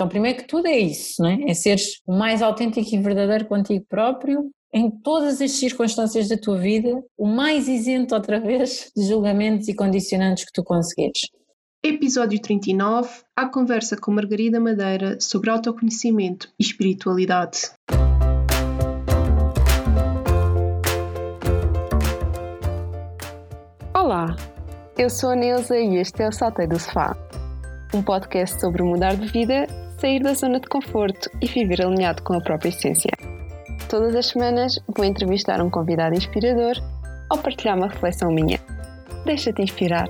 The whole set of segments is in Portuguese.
Então, primeiro que tudo é isso, não é? É seres o mais autêntico e verdadeiro contigo próprio, em todas as circunstâncias da tua vida, o mais isento outra vez de julgamentos e condicionantes que tu conseguires. Episódio 39 A conversa com Margarida Madeira sobre autoconhecimento e espiritualidade. Olá, eu sou a Neuza e este é o Saltei do Sofá, um podcast sobre mudar de vida, sair da zona de conforto e viver alinhado com a própria essência. Todas as semanas vou entrevistar um convidado inspirador ou partilhar uma reflexão minha. Deixa-te inspirar.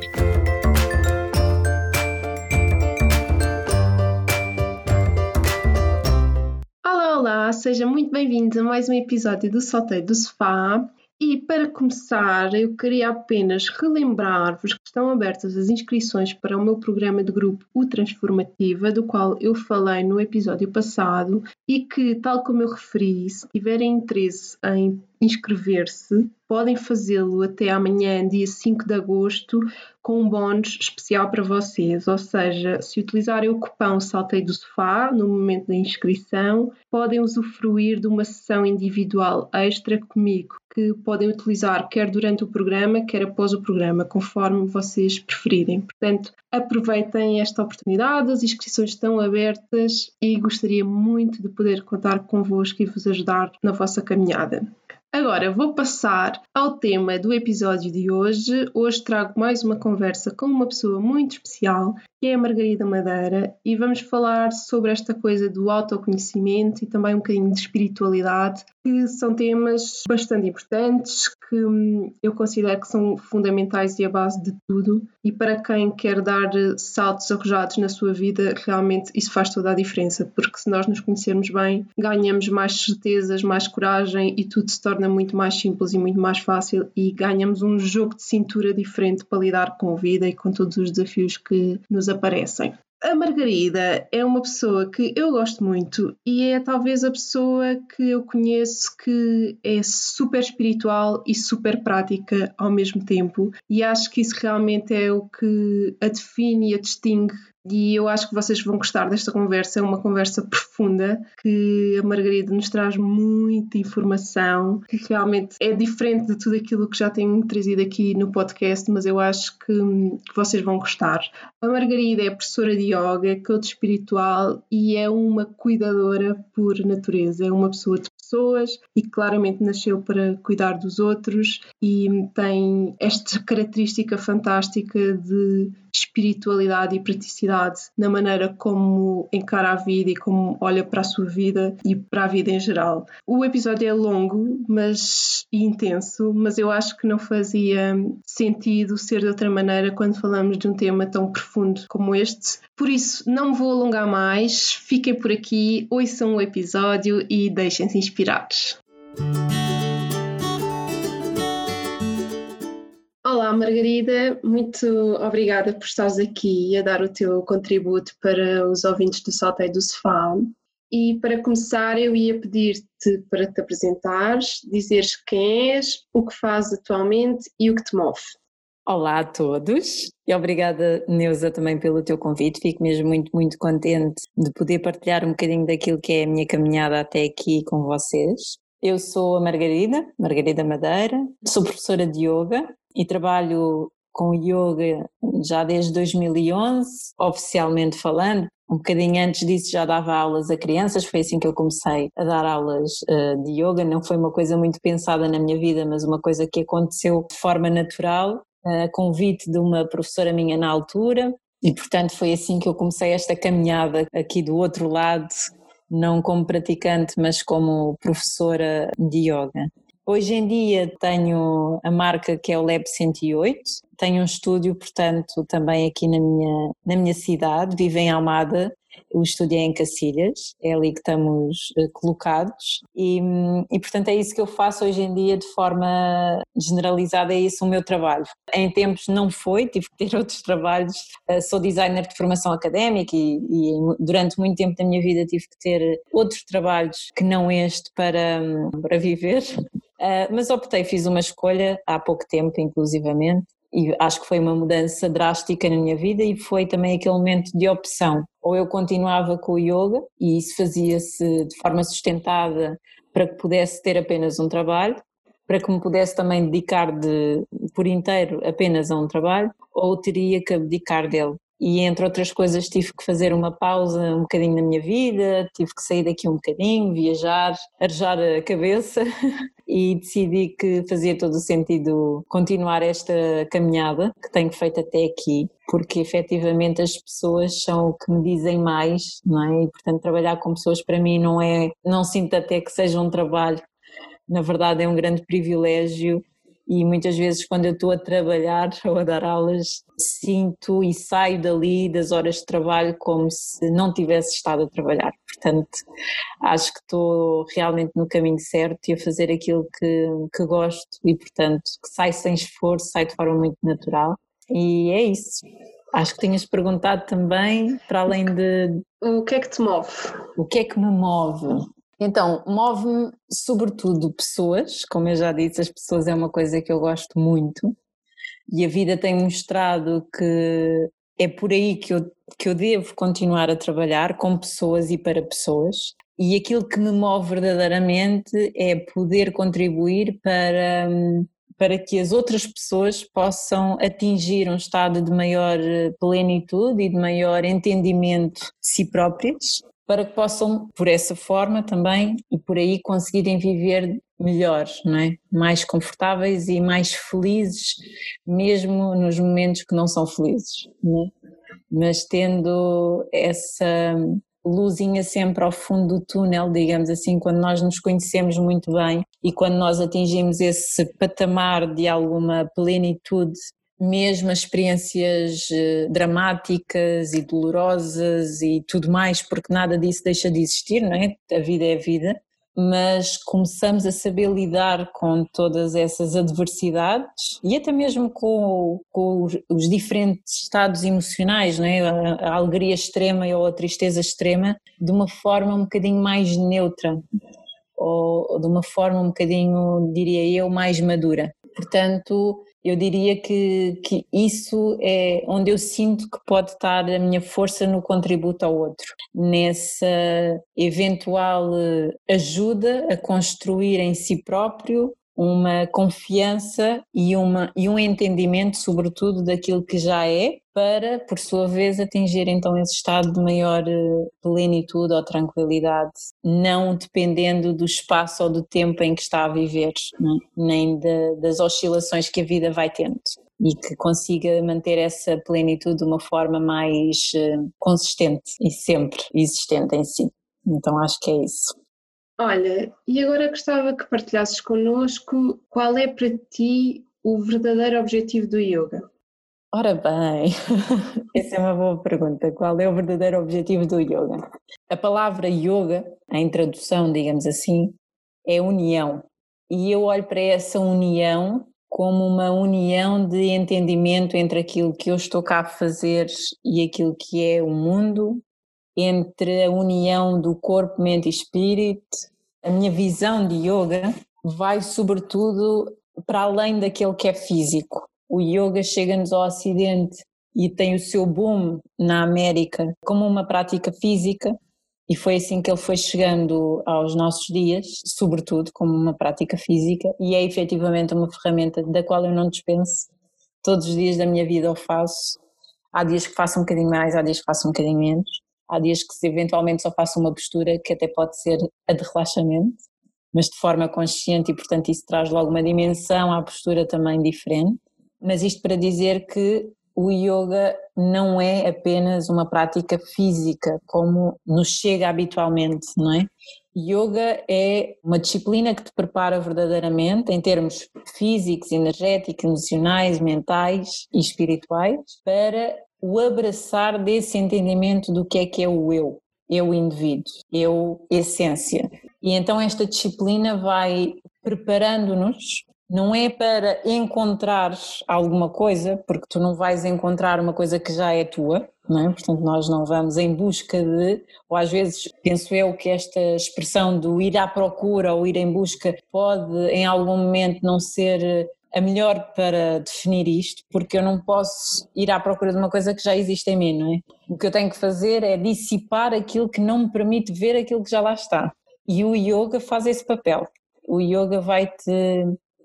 Olá, olá, seja muito bem-vindo a mais um episódio do Saltei do Sofá. E para começar, eu queria apenas relembrar-vos que estão abertas as inscrições para o meu programa de grupo O Transformativa, do qual eu falei no episódio passado, e que, tal como eu referi, se tiverem interesse em inscrever-se, podem fazê-lo até amanhã, dia 5 de agosto, com um bónus especial para vocês. Ou seja, se utilizarem o cupão Saltei do Sofá no momento da inscrição, podem usufruir de uma sessão individual extra comigo, que podem utilizar quer durante o programa, quer após o programa, conforme vocês preferirem. Portanto, aproveitem esta oportunidade, as inscrições estão abertas e gostaria muito de poder contar convosco e vos ajudar na vossa caminhada. Agora vou passar ao tema do episódio de hoje. Hoje trago mais uma conversa com uma pessoa muito especial, que é a Margarida Madeira, e vamos falar sobre esta coisa do autoconhecimento e também um bocadinho de espiritualidade, que são temas bastante importantes, que hum, eu considero que são fundamentais e a base de tudo. E para quem quer dar saltos arrojados na sua vida, realmente isso faz toda a diferença, porque se nós nos conhecermos bem, ganhamos mais certezas, mais coragem e tudo se torna muito mais simples e muito mais fácil e ganhamos um jogo de cintura diferente para lidar com a vida e com todos os desafios que nos A Margarida é uma pessoa que eu gosto muito e é talvez a pessoa que eu conheço que é super espiritual e super prática ao mesmo tempo, e acho que isso realmente é o que a define e a distingue e eu acho que vocês vão gostar desta conversa. É uma conversa profunda que a Margarida nos traz muita informação, que realmente é diferente de tudo aquilo que já tenho trazido aqui no podcast, mas eu acho que, que vocês vão gostar. A Margarida é professora de yoga, coach espiritual e é uma cuidadora por natureza. É uma pessoa de pessoas e claramente nasceu para cuidar dos outros e tem esta característica fantástica de espiritualidade e praticidade na maneira como encara a vida e como olha para a sua vida e para a vida em geral. O episódio é longo, mas e intenso, mas eu acho que não fazia sentido ser de outra maneira quando falamos de um tema tão profundo como este. Por isso, não me vou alongar mais, fiquem por aqui, ouçam o episódio e deixem-se inspirar. Olá, Margarida, muito obrigada por estares aqui a dar o teu contributo para os ouvintes do Saltei do Sofá. E para começar, eu ia pedir-te para te apresentares, dizeres quem és, o que fazes atualmente e o que te move. Olá a todos e obrigada, Neuza, também pelo teu convite. Fico mesmo muito, muito contente de poder partilhar um bocadinho daquilo que é a minha caminhada até aqui com vocês. Eu sou a Margarida, Margarida Madeira, sou professora de yoga e trabalho com yoga já desde 2011, oficialmente falando. Um bocadinho antes disso já dava aulas a crianças, foi assim que eu comecei a dar aulas uh, de yoga. Não foi uma coisa muito pensada na minha vida, mas uma coisa que aconteceu de forma natural, a uh, convite de uma professora minha na altura. E portanto foi assim que eu comecei esta caminhada aqui do outro lado, não como praticante, mas como professora de yoga. Hoje em dia tenho a marca que é o Lab 108, tenho um estúdio, portanto, também aqui na minha, na minha cidade, vivo em Almada, o estúdio é em Cacilhas, é ali que estamos eh, colocados. E, e, portanto é isso que eu faço hoje em dia de forma generalizada, é isso o meu trabalho. Em tempos não foi, tive que ter outros trabalhos, eh, sou designer de formação académica e, e durante muito tempo da minha vida tive que ter outros trabalhos que não este para, para viver. Uh, mas optei, fiz uma escolha há pouco tempo, inclusivamente, e acho que foi uma mudança drástica na minha vida e foi também aquele momento de opção. Ou eu continuava com o yoga e isso fazia-se de forma sustentada para que pudesse ter apenas um trabalho, para que me pudesse também dedicar de, por inteiro apenas a um trabalho, ou teria que abdicar dele e entre outras coisas tive que fazer uma pausa um bocadinho na minha vida, tive que sair daqui um bocadinho, viajar, arejar a cabeça e decidi que fazia todo o sentido continuar esta caminhada que tenho feito até aqui, porque efetivamente as pessoas são o que me dizem mais, não é? E portanto trabalhar com pessoas para mim não é, não sinto até que seja um trabalho, na verdade é um grande privilégio e muitas vezes quando eu estou a trabalhar ou a dar aulas sinto e saio dali das horas de trabalho como se não tivesse estado a trabalhar. Portanto, acho que estou realmente no caminho certo e a fazer aquilo que, que gosto e, portanto, que sai sem esforço, sai de forma muito natural. E é isso. Acho que tinhas perguntado também, para além de. O que é que te move? O que é que me move? Então, move-me sobretudo pessoas, como eu já disse, as pessoas é uma coisa que eu gosto muito e a vida tem mostrado que é por aí que eu, que eu devo continuar a trabalhar com pessoas e para pessoas. E aquilo que me move verdadeiramente é poder contribuir para, para que as outras pessoas possam atingir um estado de maior plenitude e de maior entendimento de si próprias para que possam, por essa forma também, e por aí conseguirem viver melhor, não é? mais confortáveis e mais felizes, mesmo nos momentos que não são felizes. Não é? Mas tendo essa luzinha sempre ao fundo do túnel, digamos assim, quando nós nos conhecemos muito bem e quando nós atingimos esse patamar de alguma plenitude mesmo as experiências eh, dramáticas e dolorosas e tudo mais, porque nada disso deixa de existir, não é? A vida é a vida, mas começamos a saber lidar com todas essas adversidades e até mesmo com, com os diferentes estados emocionais, não é? A, a alegria extrema ou a tristeza extrema, de uma forma um bocadinho mais neutra ou de uma forma um bocadinho, diria eu, mais madura. Portanto, eu diria que, que isso é onde eu sinto que pode estar a minha força no contributo ao outro, nessa eventual eh, ajuda a construir em si próprio uma confiança e, uma, e um entendimento, sobretudo, daquilo que já é, para, por sua vez, atingir então esse estado de maior eh, plenitude ou tranquilidade, não dependendo do espaço ou do tempo em que está a viver, não? É? nem de, das oscilações que a vida vai tendo. E que consiga manter essa plenitude de uma forma mais eh, consistente e sempre existente em si. Então acho que é isso. Olha, e agora gostava que partilhasses connosco qual é para ti o verdadeiro objetivo do yoga? Ora bem, essa é uma boa pergunta. Qual é o verdadeiro objetivo do yoga? A palavra yoga, a introdução, digamos assim, é união. E eu olho para essa união como uma união de entendimento entre aquilo que eu estou cá a fazer e aquilo que é o mundo, entre a união do corpo, mente e espírito, a minha visão de yoga vai sobretudo para além daquele que é físico. O yoga chega-nos ao Ocidente e tem o seu boom na América como uma prática física, e foi assim que ele foi chegando aos nossos dias, sobretudo como uma prática física, e é efetivamente uma ferramenta da qual eu não dispenso. Todos os dias da minha vida o faço. Há dias que faço um bocadinho mais, há dias que faço um bocadinho menos. Há dias que eventualmente só faço uma postura que até pode ser a de relaxamento, mas de forma consciente e portanto isso traz logo uma dimensão à postura também diferente. Mas isto para dizer que o yoga não é apenas uma prática física como nos chega habitualmente, não é? Yoga é uma disciplina que te prepara verdadeiramente em termos físicos, energéticos, emocionais, mentais e espirituais para o abraçar desse entendimento do que é que é o eu, eu indivíduo, eu essência. E então esta disciplina vai preparando-nos não é para encontrar alguma coisa, porque tu não vais encontrar uma coisa que já é tua, não é? Portanto, nós não vamos em busca de, ou às vezes penso eu que esta expressão do ir à procura ou ir em busca pode em algum momento não ser a melhor para definir isto, porque eu não posso ir à procura de uma coisa que já existe em mim, não é? O que eu tenho que fazer é dissipar aquilo que não me permite ver aquilo que já lá está. E o yoga faz esse papel. O yoga vai-te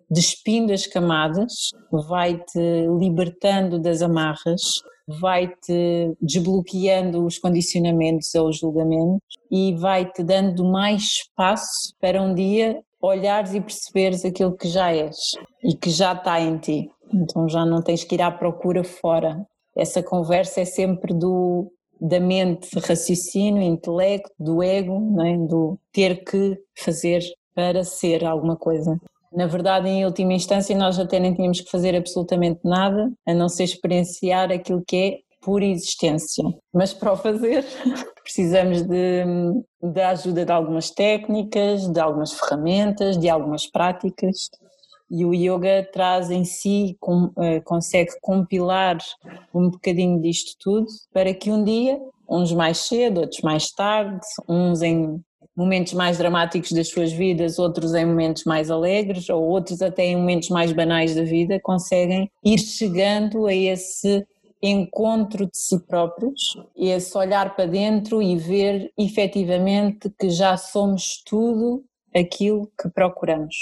despindo as camadas, vai-te libertando das amarras, vai-te desbloqueando os condicionamentos ou os julgamentos e vai-te dando mais espaço para um dia olhares e perceberes aquilo que já és e que já está em ti. Então já não tens que ir à procura fora. Essa conversa é sempre do da mente, raciocínio, intelecto, do ego, é? do ter que fazer para ser alguma coisa. Na verdade, em última instância, nós até nem tínhamos que fazer absolutamente nada, a não ser experienciar aquilo que é pura existência. Mas para o fazer, precisamos de, da ajuda de algumas técnicas, de algumas ferramentas, de algumas práticas. E o yoga traz em si, com, uh, consegue compilar um bocadinho disto tudo para que um dia, uns mais cedo, outros mais tarde, uns em momentos mais dramáticos das suas vidas, outros em momentos mais alegres, ou outros até em momentos mais banais da vida, conseguem ir chegando a esse encontro de si próprios, esse olhar para dentro e ver efetivamente que já somos tudo aquilo que procuramos.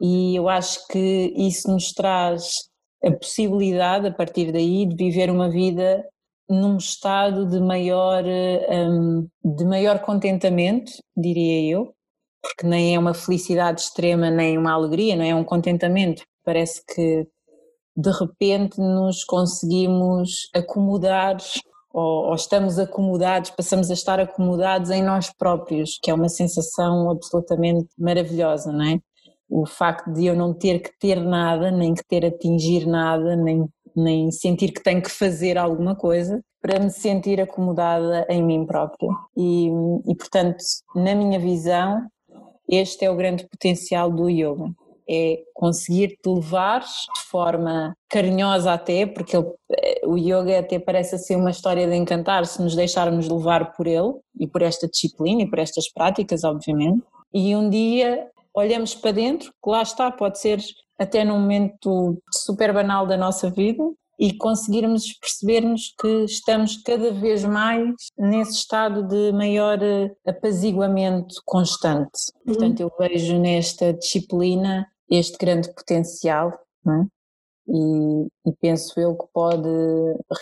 E eu acho que isso nos traz a possibilidade, a partir daí, de viver uma vida num estado de maior, um, de maior contentamento, diria eu, porque nem é uma felicidade extrema, nem uma alegria, não é um contentamento. Parece que de repente nos conseguimos acomodar ou, ou, estamos acomodados, passamos a estar acomodados em nós próprios, que é uma sensação absolutamente maravilhosa, não é? O facto de eu não ter que ter nada, nem que ter atingir nada, nem nem sentir que tenho que fazer alguma coisa para me sentir acomodada em mim própria. E, e portanto, na minha visão, este é o grande potencial do yoga. É conseguir te levar de forma carinhosa até, porque ele, o yoga até parece ser uma história de encantar se nos deixarmos levar por ele e por esta disciplina e por estas práticas, obviamente. E um dia olhamos para dentro, que lá está, pode ser até num momento super banal da nossa vida e conseguirmos percebermos que estamos cada vez mais nesse estado de maior eh, apaziguamento constante. Uhum. Portanto, eu vejo nesta disciplina este grande potencial, é? e, e, penso eu que pode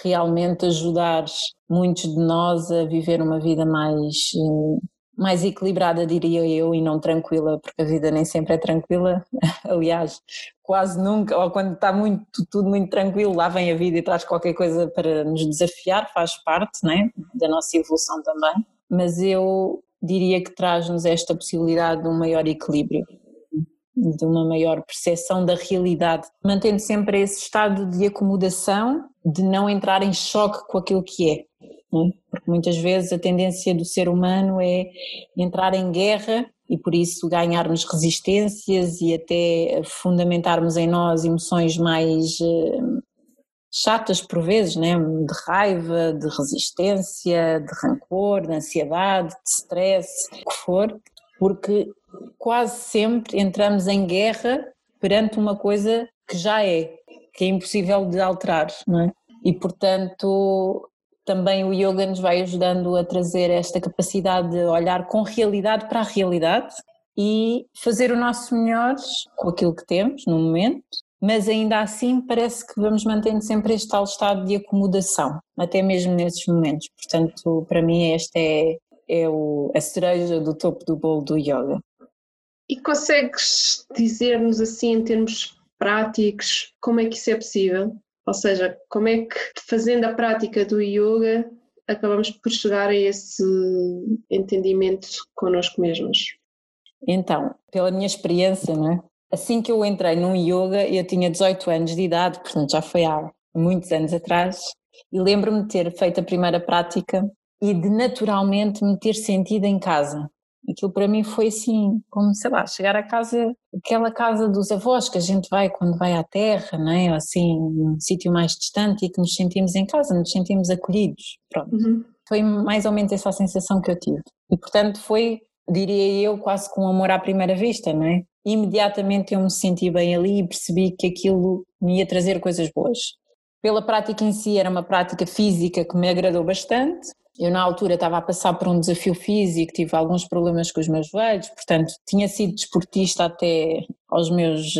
realmente ajudar muitos de nós a viver uma vida mais eh, mais equilibrada, diria eu, e não tranquila, porque a vida nem sempre é tranquila. Aliás, quase nunca, ou quando está muito, tudo muito tranquilo, lá vem a vida e traz qualquer coisa para nos desafiar, faz parte né, da nossa evolução também. Mas eu diria que traz-nos esta possibilidade de um maior equilíbrio, de uma maior percepção da realidade, mantendo sempre esse estado de acomodação, de não entrar em choque com aquilo que é é? porque muitas vezes a tendência do ser humano é entrar em guerra e por isso ganharmos resistências e até fundamentarmos em nós emoções mais eh, chatas por vezes, né? de raiva, de resistência, de rancor, de ansiedade, de stress, o que for, porque quase sempre entramos em guerra perante uma coisa que já é, que é impossível de alterar, não é? E portanto também o yoga nos vai ajudando a trazer esta capacidade de olhar com realidade para a realidade e fazer o nosso melhor com aquilo que temos no momento, mas ainda assim parece que vamos mantendo sempre este tal estado de acomodação, até mesmo nesses momentos. Portanto, para mim, esta é, é o, a cereja do topo do bolo do yoga. E consegues dizer-nos assim, em termos práticos, como é que isso é possível? Ou seja, como é que fazendo a prática do yoga acabamos por chegar a esse entendimento connosco mesmos? Então, pela minha experiência, não é? assim que eu entrei no yoga, eu tinha 18 anos de idade, portanto já foi há muitos anos atrás, e lembro-me de ter feito a primeira prática e de naturalmente me ter sentido em casa. Aquilo para mim foi assim, como sei lá, chegar à casa, aquela casa dos avós que a gente vai quando vai à terra, não é? Assim, um sítio mais distante e que nos sentimos em casa, nos sentimos acolhidos. Pronto. Uhum. Foi mais ou menos essa a sensação que eu tive. E portanto foi, diria eu, quase com amor à primeira vista, não é? imediatamente eu me senti bem ali e percebi que aquilo me ia trazer coisas boas. Pela prática em si, era uma prática física que me agradou bastante. Eu, na altura, estava a passar por um desafio físico, tive alguns problemas com os meus joelhos, portanto, tinha sido desportista até aos meus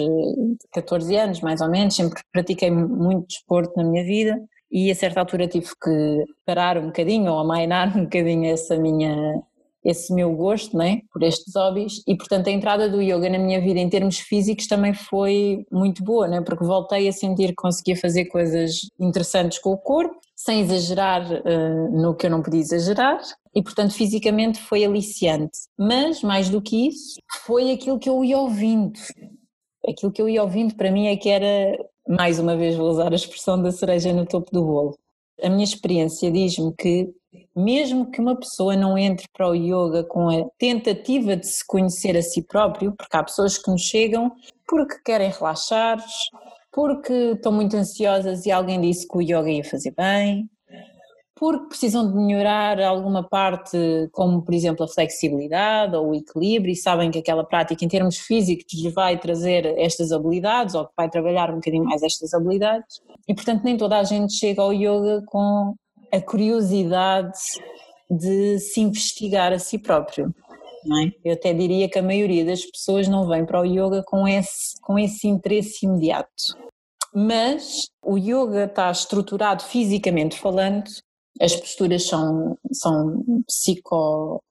14 eh, anos, mais ou menos, sempre pratiquei muito desporto na minha vida e a certa altura tive que parar um bocadinho ou amainar um bocadinho essa minha esse meu gosto né, por estes hobbies e portanto a entrada do yoga na minha vida em termos físicos também foi muito boa, né, porque voltei a sentir que conseguia fazer coisas interessantes com o corpo, sem exagerar uh, no que eu não podia exagerar e portanto fisicamente foi aliciante, mas mais do que isso foi aquilo que eu ia ouvindo, aquilo que eu ia ouvindo para mim é que era, mais uma vez vou usar a expressão da cereja no topo do bolo, a minha experiência diz-me que mesmo que uma pessoa não entre para o yoga com a tentativa de se conhecer a si próprio, porque há pessoas que nos chegam porque querem relaxar, porque estão muito ansiosas e alguém disse que o yoga ia fazer bem, porque precisam de melhorar alguma parte, como por exemplo a flexibilidade ou o equilíbrio, e sabem que aquela prática em termos físicos lhes vai trazer estas habilidades ou que vai trabalhar um bocadinho mais estas habilidades. E portanto, nem toda a gente chega ao yoga com a curiosidade de se investigar a si próprio. É? Eu até diria que a maioria das pessoas não vem para o yoga com esse, com esse interesse imediato. Mas o yoga está estruturado fisicamente falando, as posturas são, são psico,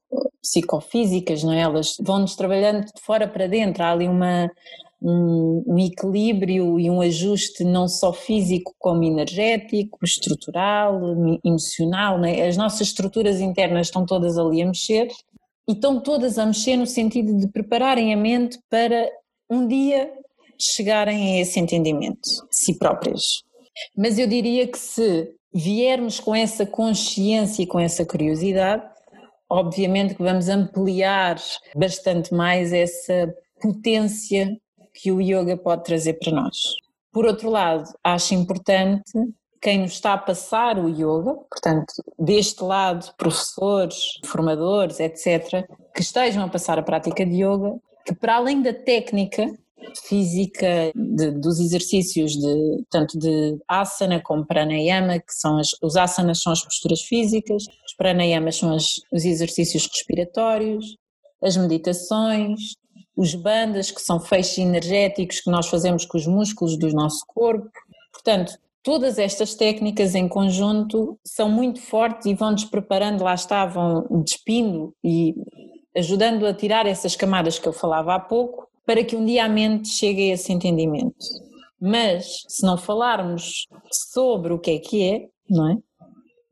psicofísicas, não é? Elas vão-nos trabalhando de fora para dentro, há ali uma, um, um, equilíbrio e um ajuste não só físico como energético, estrutural, emocional, né? as nossas estruturas internas estão todas ali a mexer e estão todas a mexer no sentido de prepararem a mente para um dia chegarem a esse entendimento si próprias. Mas eu diria que se viermos com essa consciência e com essa curiosidade, obviamente que vamos ampliar bastante mais essa potência que o yoga pode trazer para nós. Por outro lado, acho importante quem nos está a passar o yoga, portanto, deste lado, professores, formadores, etc., que estejam a passar a prática de yoga, que para além da técnica física de, dos exercícios de tanto de asana como pranayama, que são as, os asanas são as posturas físicas, os pranayamas são as, os exercícios respiratórios, as meditações, os bandas, que são feixes energéticos que nós fazemos com os músculos do nosso corpo. Portanto, todas estas técnicas em conjunto são muito fortes e vão-nos preparando, lá está, vão despindo e ajudando a tirar essas camadas que eu falava há pouco, para que um dia a mente chegue a esse entendimento. Mas se não falarmos sobre o que é que é, não é?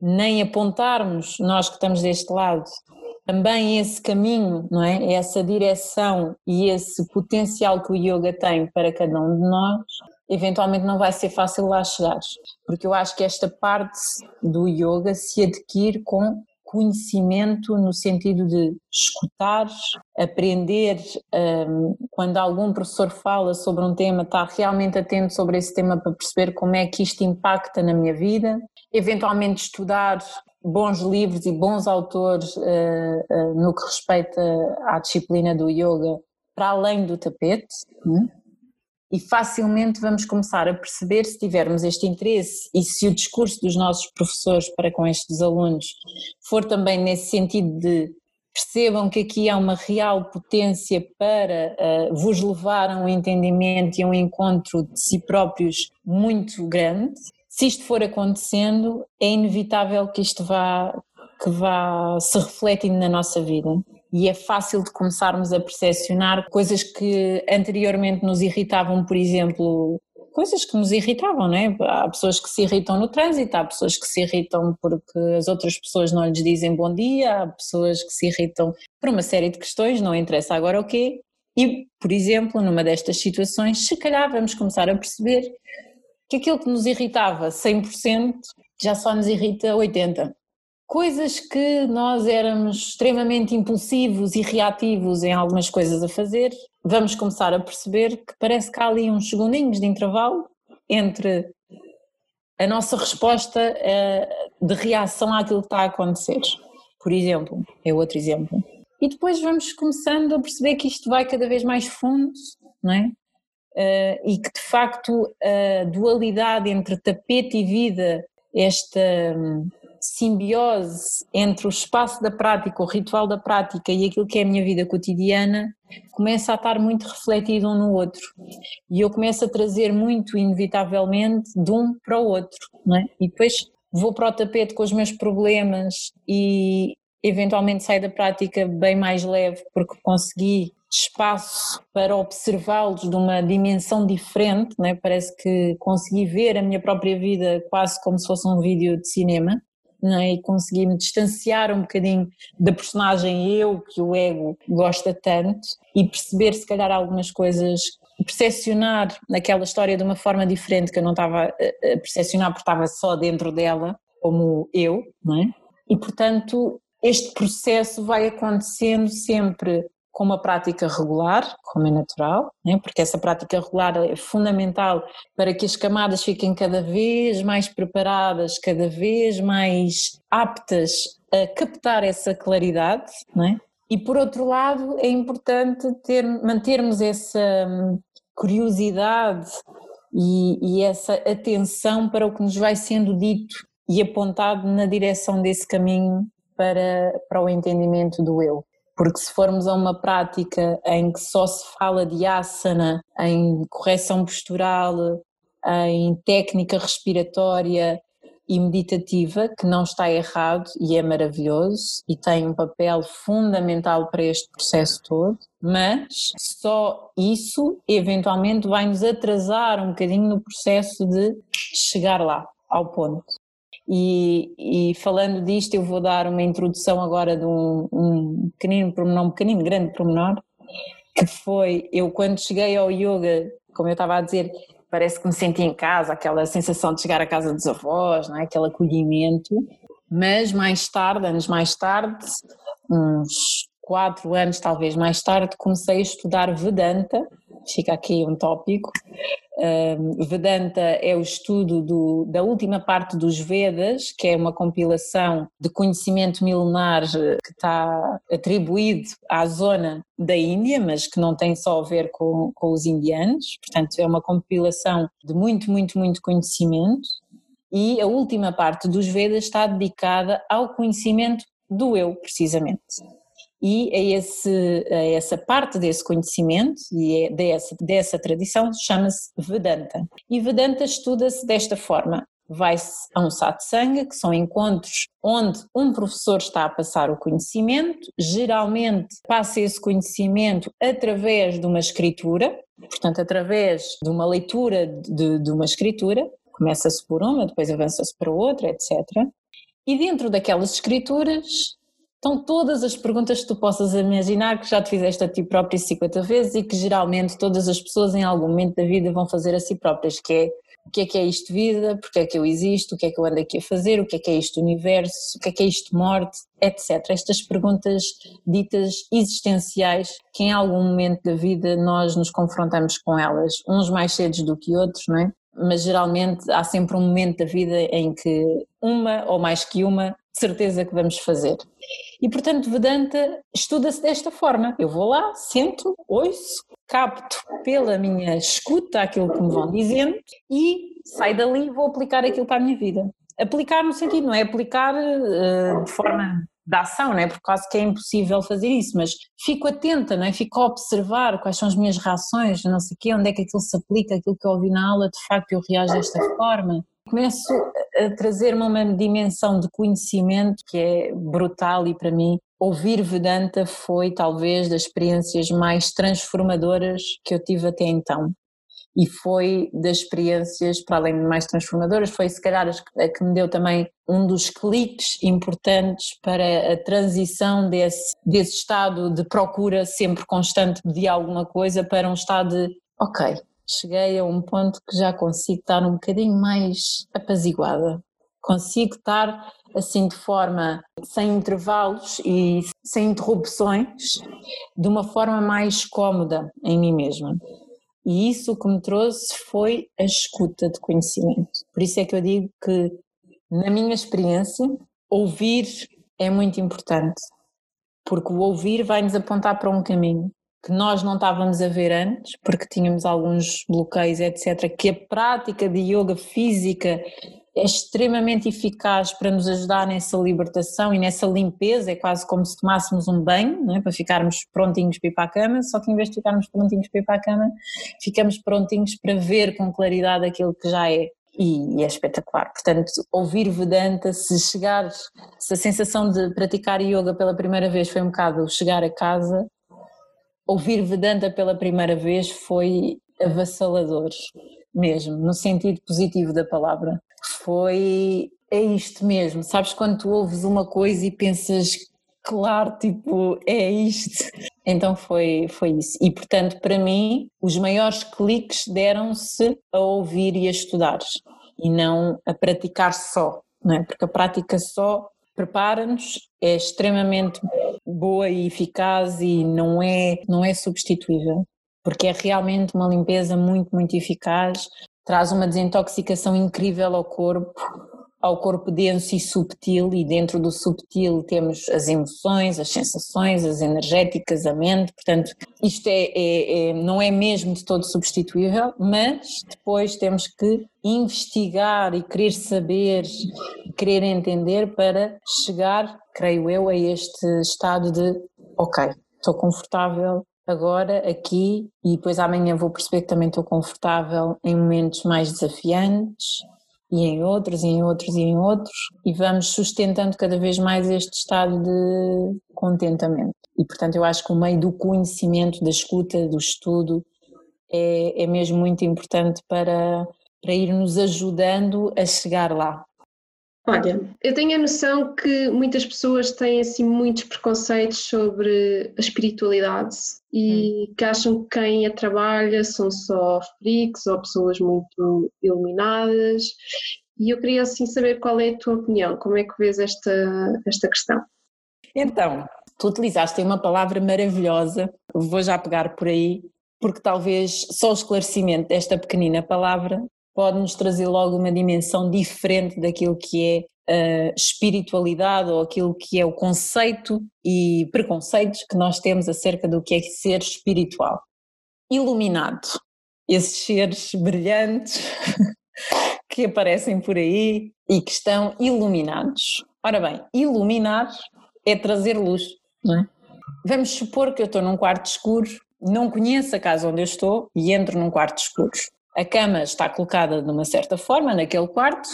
Nem apontarmos, nós que estamos deste lado, também esse caminho, não é? Essa direção e esse potencial que o yoga tem para cada um de nós, eventualmente não vai ser fácil lá chegar, porque eu acho que esta parte do yoga se adquire com conhecimento no sentido de escutar, aprender, um, quando algum professor fala sobre um tema, estar realmente atento sobre esse tema para perceber como é que isto impacta na minha vida, eventualmente estudar bons livros e bons autores uh, uh, no que respeita à disciplina do yoga para além do tapete. Hum? E facilmente vamos começar a perceber se tivermos este interesse e se o discurso dos nossos professores para com estes alunos for também nesse sentido de percebam que aqui há uma real potência para uh, vos levar a um entendimento e a um encontro de si próprios muito grande se isto for acontecendo, é inevitável que isto vá, que vá se refletindo na nossa vida. E é fácil de começarmos a percepcionar coisas que anteriormente nos irritavam, por exemplo, coisas que nos irritavam, não é? Há pessoas que se irritam no trânsito, há pessoas que se irritam porque as outras pessoas não lhes dizem bom dia, há pessoas que se irritam por uma série de questões, não interessa agora o quê. E, por exemplo, numa destas situações, se calhar vamos começar a perceber que aquilo que nos irritava 100% já só nos irrita 80%. Coisas que nós éramos extremamente impulsivos e reativos em algumas coisas a fazer, vamos começar a perceber que parece que há ali uns segundinhos de intervalo entre a nossa resposta eh, de reação àquilo que está a acontecer. Por exemplo, é outro exemplo. e depois vamos começando a perceber que isto vai cada vez mais fundo, não é? Uh, e que de facto a dualidade entre tapete e vida, esta simbiose entre o espaço da prática, o ritual da prática e aquilo que é a minha vida cotidiana, começa a estar muito refletido um no outro. E eu começo a trazer muito, inevitavelmente, de um para o outro, não é? E depois vou para o tapete com os meus problemas e eventualmente saio da prática bem mais leve porque consegui espaço para observá-los de uma dimensão diferente, né? parece que consegui ver a minha própria vida quase como se fosse um vídeo de cinema. Né? E consegui me distanciar um bocadinho da personagem eu, que o ego gosta tanto, e perceber se calhar algumas coisas, percepcionar aquela história de uma forma diferente que eu não estava a percepcionar porque estava só dentro dela, como eu, não é? E portanto, este processo vai acontecendo sempre com uma prática regular, como é natural, né? porque essa prática regular é fundamental para que as camadas fiquem cada vez mais preparadas, cada vez mais aptas a captar essa claridade, né? e por outro lado é importante ter, mantermos essa hum, curiosidade e, e essa atenção para o que nos vai sendo dito e apontado na direção desse caminho para, para o entendimento do eu. Porque se formos a uma prática em que só se fala de asana, em correção postural, em técnica respiratória e meditativa, que não está errado e é maravilhoso e tem um papel fundamental para este processo todo, mas só isso eventualmente vai nos atrasar um bocadinho no processo de chegar lá, ao ponto. E, e, falando disto, eu vou dar uma introdução agora de um, um pequenino pormenor, um pequenino grande pormenor, que foi eu quando cheguei ao yoga, como eu estava a dizer, parece que me senti em casa, aquela sensação de chegar à casa dos avós, não é? aquele acolhimento, mas mais tarde, anos mais tarde, uns quatro anos talvez mais tarde, comecei a estudar Vedanta, fica aqui um tópico. Vedanta é o estudo do, da última parte dos Vedas, que é uma compilação de conhecimento milenar eh, que está atribuído à zona da Índia, mas que não tem só a ver com, com os indianos, portanto é uma compilação de muito, muito, muito conhecimento. E a última parte dos Vedas está dedicada ao conhecimento do eu, precisamente e a, esse, a essa parte desse conhecimento e é dessa, dessa tradição chama-se Vedanta. E Vedanta estuda-se desta forma. Vai-se a um satsanga, que são encontros onde um professor está a passar o conhecimento, geralmente passa esse conhecimento através de uma escritura, portanto, através de uma leitura de, de uma escritura, começa-se por uma, depois avança-se para outra, etc. E dentro daquelas escrituras Estão todas as perguntas que tu possas imaginar que já te fizeste a ti própria 50 vezes e que geralmente todas as pessoas em algum momento da vida vão fazer a si próprias, que é o que é que é isto vida, porque é que eu existo, o que é que eu ando aqui a fazer, o que é que é isto universo, o que é que é isto morte, etc. Estas perguntas ditas existenciais que em algum momento da vida nós nos confrontamos com elas, uns mais cedo do que outros, não é? Mas geralmente há sempre um momento da vida em que uma ou mais que uma, certeza que vamos fazer. E portanto, Vedanta estuda-se desta forma. Eu vou lá, sento, ouço, capto pela minha escuta aquilo que me vão dizendo e saio dali e vou aplicar aquilo para a minha vida. Aplicar no sentido, não é aplicar uh, de forma de ação, não é? Por causa que é impossível fazer isso, mas fico atenta, não é? Fico a observar quais são as minhas reações, não sei o quê, onde é que aquilo se aplica, aquilo que eu ouvi na aula, de facto eu reajo desta forma começo a trazer-me uma dimensão de conhecimento que é brutal e para mim ouvir Vedanta foi talvez das experiências mais transformadoras que eu tive até então. E foi das experiências, para além de mais transformadoras, foi se calhar a que me deu também um dos cliques importantes para a transição desse, desse estado de procura sempre constante de alguma coisa para um estado de, ok, cheguei a um ponto que já consigo estar um bocadinho mais apaziguada. Consigo estar assim de forma sem intervalos e sem interrupções, de uma forma mais cómoda em mim mesma. E isso que me trouxe foi a escuta de conhecimento. Por isso é que eu digo que, na minha experiência, ouvir é muito importante. porque o ouvir vai-nos apontar para um caminho que nós não estávamos a ver antes, porque tínhamos alguns bloqueios, etc., que a prática de yoga física é extremamente eficaz para nos ajudar nessa libertação e nessa limpeza, é quase como se tomássemos um banho, é? para ficarmos prontinhos para ir para a cama, só que em vez de ficarmos prontinhos para ir para a cama, ficamos prontinhos para ver com claridade aquilo que já é. E, é espetacular. Portanto, ouvir Vedanta, se chegar, se a sensação de praticar yoga pela primeira vez foi um bocado chegar a casa, ouvir Vedanta pela primeira vez foi avassalador, mesmo, no sentido positivo da palavra. Foi, é isto mesmo, sabes quando tu ouves uma coisa e pensas, claro, tipo, é isto. Então foi, foi isso. E portanto, para mim, os maiores cliques deram-se a ouvir e a estudar, e não a praticar só, não é? Porque a prática só prepara-nos, é extremamente boa e eficaz e não é, não é substituível, porque é realmente uma limpeza muito, muito eficaz, traz uma desintoxicação incrível ao corpo, ao corpo denso e subtil, e dentro do subtil temos as emoções, as sensações, as energéticas, a mente, portanto, isto é, é, é, não é mesmo de todo substituível, mas depois temos que investigar e querer saber, querer entender para chegar, creio eu, a este estado de ok, estou confortável agora aqui e depois amanhã vou perceber que também estou confortável em momentos mais desafiantes e em outros, e em outros, e em outros, e vamos sustentando cada vez mais este estado de contentamento. E portanto eu acho que o meio do conhecimento, da escuta, do estudo, é, é mesmo muito importante para, para ir nos ajudando a chegar lá. Olha, eu tenho a noção que muitas pessoas têm assim muitos preconceitos sobre a espiritualidade e hum. que acham que quem a trabalha são só freaks ou pessoas muito iluminadas. E eu queria assim saber qual é a tua opinião, como é que vês esta, esta questão? Então, tu utilizaste uma palavra maravilhosa, vou já pegar por aí, porque talvez só o esclarecimento desta pequenina palavra pode-nos trazer logo uma dimensão diferente daquilo que é a espiritualidade ou aquilo que é o conceito e preconceitos que nós temos acerca do que é ser espiritual. Iluminado, esses seres brilhantes que aparecem por aí e que estão iluminados. Ora bem, iluminar é trazer luz, não é? Vamos supor que eu estou num quarto escuro, não conheço a casa onde eu estou e entro num quarto escuro. A cama está colocada de uma certa forma naquele quarto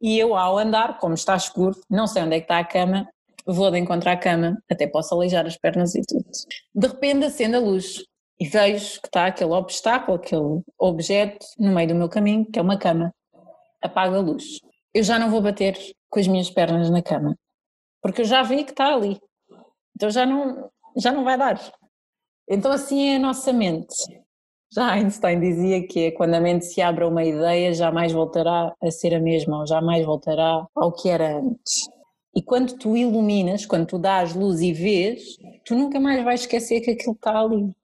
e eu, ao andar, como está escuro, não sei onde é que está a cama, vou de encontrar a cama, até posso aleijar as pernas e tudo. De repente acende a luz e vejo que está aquele obstáculo, aquele objeto no meio do meu caminho, que é uma cama. Apaga a luz. Eu já não vou bater com as minhas pernas na cama, porque eu já vi que está ali. Então já não, já não vai dar. Então assim é a nossa mente. Já Einstein dizia que é quando a mente se abre a uma ideia, jamais voltará a ser a mesma, ou jamais voltará ao que era antes. E quando tu iluminas, quando tu dás luz e vês, tu nunca mais vais esquecer que aquilo está ali.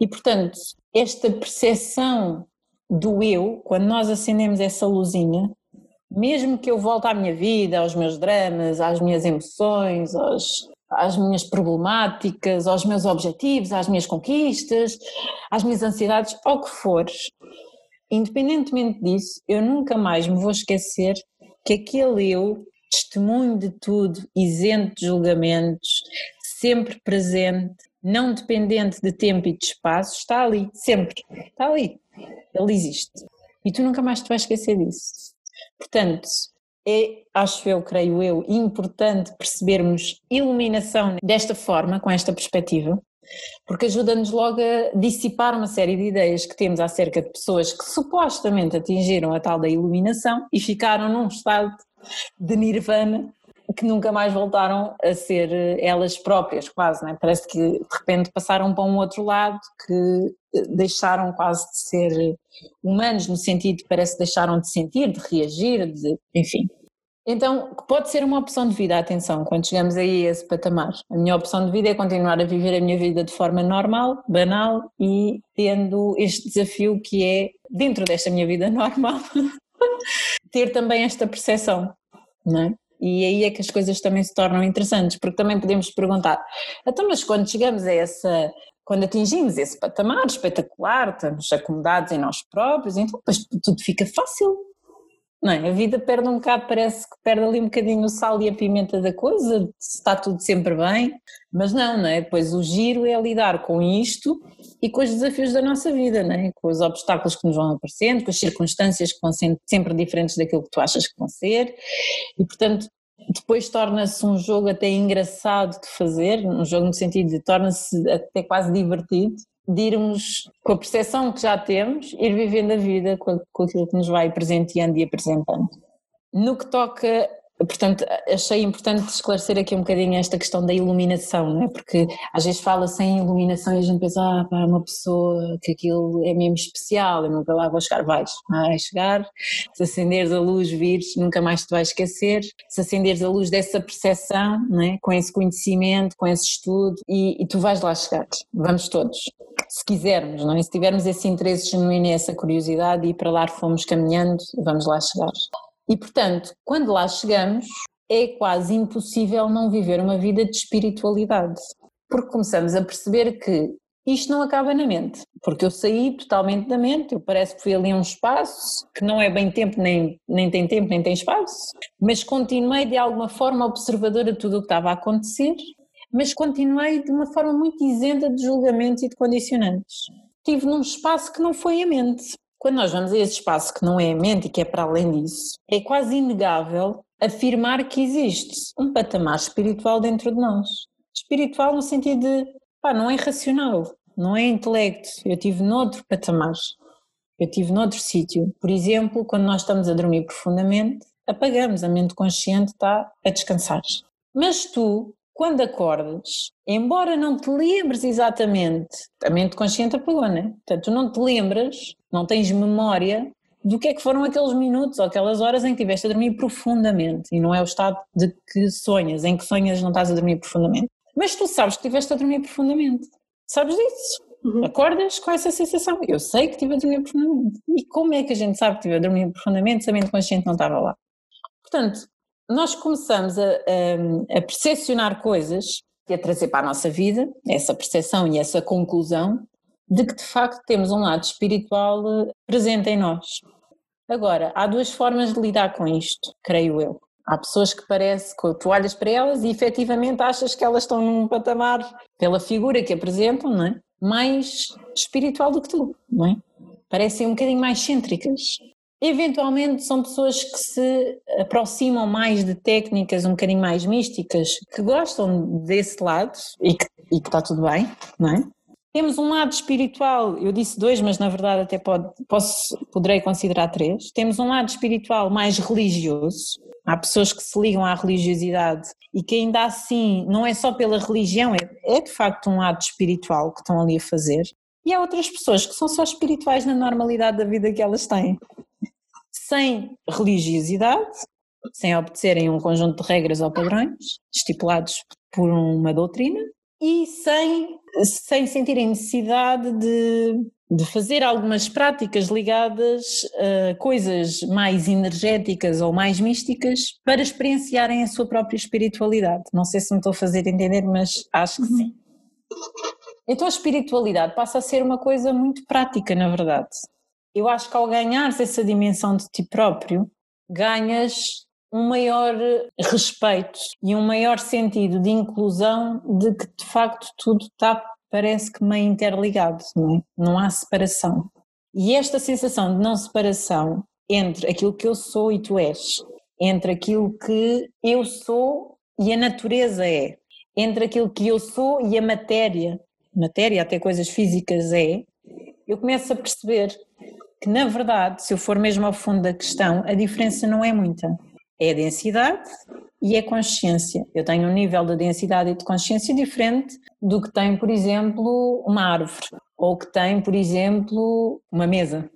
E portanto, esta percepção do eu, quando nós acendemos essa luzinha, mesmo que eu volte à minha vida, aos meus dramas, às minhas emoções, aos, às minhas problemáticas, aos meus objetivos, às minhas conquistas, às minhas ansiedades, ao que for. Independentemente disso, eu nunca mais me vou esquecer que aquele eu, testemunho de tudo, isento de julgamentos, sempre presente, não dependente de tempo e de espaço, está ali, sempre, está ali, ele existe. E tu nunca mais te vais esquecer disso. Portanto, é, acho eu, creio eu, importante percebermos iluminação desta forma, com esta perspectiva, porque ajuda-nos logo a dissipar uma série de ideias que temos acerca de pessoas que supostamente atingiram a tal da iluminação e ficaram num estado de nirvana que nunca mais voltaram a ser elas próprias, quase, é? parece que de repente passaram para um outro lado, que deixaram quase de ser humanos, no sentido parece que deixaram de sentir, de reagir, de, enfim. Então, pode ser uma opção de vida, atenção, quando chegamos aí a esse patamar. A minha opção de vida é continuar a viver a minha vida de forma normal, banal e tendo este desafio que é, dentro desta minha vida normal, ter também esta percepção, não é? E aí é que as coisas também se tornam interessantes, porque também podemos perguntar, então mas quando chegamos a essa, quando atingimos esse patamar espetacular, estamos acomodados em nós próprios, então depois tudo fica fácil, não é? A vida perde um bocado, parece que perde ali um bocadinho o sal e a pimenta da coisa, está tudo sempre bem, mas não, não é? Depois o giro é lidar com isto e com os desafios da nossa vida, não é? Com os obstáculos que nos vão aparecendo, com as circunstâncias que vão sendo sempre diferentes daquilo que tu achas que vão ser, e portanto depois torna-se um jogo até engraçado de fazer, um jogo no sentido de torna-se até quase divertido, de irmos com a percepção que já temos, ir vivendo a vida com, com aquilo que nos vai presenteando e apresentando. No que toca Portanto, achei importante esclarecer aqui um bocadinho esta questão da iluminação, não é? porque às vezes fala-se em iluminação e a gente pensa, ah, pá, uma pessoa que aquilo é mesmo especial, eu nunca lá vou chegar. Vais, vais chegar, se acenderes a luz, vires, nunca mais te vais esquecer, se acenderes a luz dessa percepção, não é? com esse conhecimento, com esse estudo, e, e tu vais lá chegar, vamos todos. Se quisermos, não é? se tivermos esse interesse genuíno e essa curiosidade, e para lá fomos caminhando, vamos lá chegar. E, portanto, quando lá chegamos, é quase impossível não viver uma vida de espiritualidade, porque começamos a perceber que isto não acaba na mente, porque eu saí totalmente da mente, eu parece que fui ali um espaço que não é bem tempo, nem, nem tem tempo, nem tem espaço, mas continuei de alguma forma observadora de tudo o que estava a acontecer, mas continuei de uma forma muito isenta de julgamentos e de condicionantes. Estive num espaço que não foi a mente, quando nós vamos a esse espaço que não é a mente e que é para além disso, é quase inegável afirmar que existe um patamar espiritual dentro de nós. Espiritual no sentido de, pá, não é racional, não é intelecto. Eu tive noutro patamar, eu tive noutro sítio. Por exemplo, quando nós estamos a dormir profundamente, apagamos, a mente consciente está a descansar. Mas tu, quando acordas, embora não te lembres exatamente, a mente consciente apagou, né? Portanto, tu não te lembras, não tens memória do que é que foram aqueles minutos ou aquelas horas em que estiveste a dormir profundamente e não é o estado de que sonhas, em que sonhas não estás a dormir profundamente. Mas tu sabes que estiveste a dormir profundamente, sabes disso. Uhum. Acordas com essa sensação. Eu sei que estive a dormir profundamente. E como é que a gente sabe que estive a dormir profundamente se a mente consciente não estava lá? Portanto, nós começamos a, a, a percepcionar coisas e a trazer para a nossa vida essa percepção e essa conclusão de que de facto temos um lado espiritual eh, presente em nós. Agora, há duas formas de lidar com isto, creio eu. Há pessoas que parece que tu olhas para elas e efetivamente achas que elas estão num patamar, pela figura que apresentam, não é? mais espiritual do que tu, não é? Parecem um bocadinho mais cêntricas. Eventualmente são pessoas que se aproximam mais de técnicas um bocadinho mais místicas, que gostam desse lado e que, e que está tudo bem, não é? Temos um lado espiritual, eu disse dois, mas na verdade até pode, posso, poderei considerar três. Temos um lado espiritual mais religioso. Há pessoas que se ligam à religiosidade e que ainda assim não é só pela religião, é, é de facto um lado espiritual que estão ali a fazer. E há outras pessoas que são só espirituais na normalidade da vida que elas têm sem religiosidade, sem obedecerem um conjunto de regras ou padrões estipulados por uma doutrina e sem, sem sentirem necessidade de, de fazer algumas práticas ligadas a coisas mais energéticas ou mais místicas para experienciarem a sua própria espiritualidade. Não sei se me estou a fazer entender, mas acho que sim. Então a espiritualidade passa a ser uma coisa muito prática, na verdade eu acho que ao ganhares essa dimensão de ti próprio, ganhas um maior respeito e um maior sentido de inclusão de que de facto tudo está, parece que meio interligado, não é? Não há separação. E esta sensação de não separação entre aquilo que eu sou e tu és, entre aquilo que eu sou e a natureza é, entre aquilo que eu sou e a matéria, matéria até coisas físicas é, eu começo a perceber que na verdade, se eu for mesmo ao fundo da questão, a diferença não é muita. É a densidade e é consciência. Eu tenho um nível de densidade e de consciência diferente do que tem, por exemplo, uma árvore ou que tem, por exemplo, uma mesa.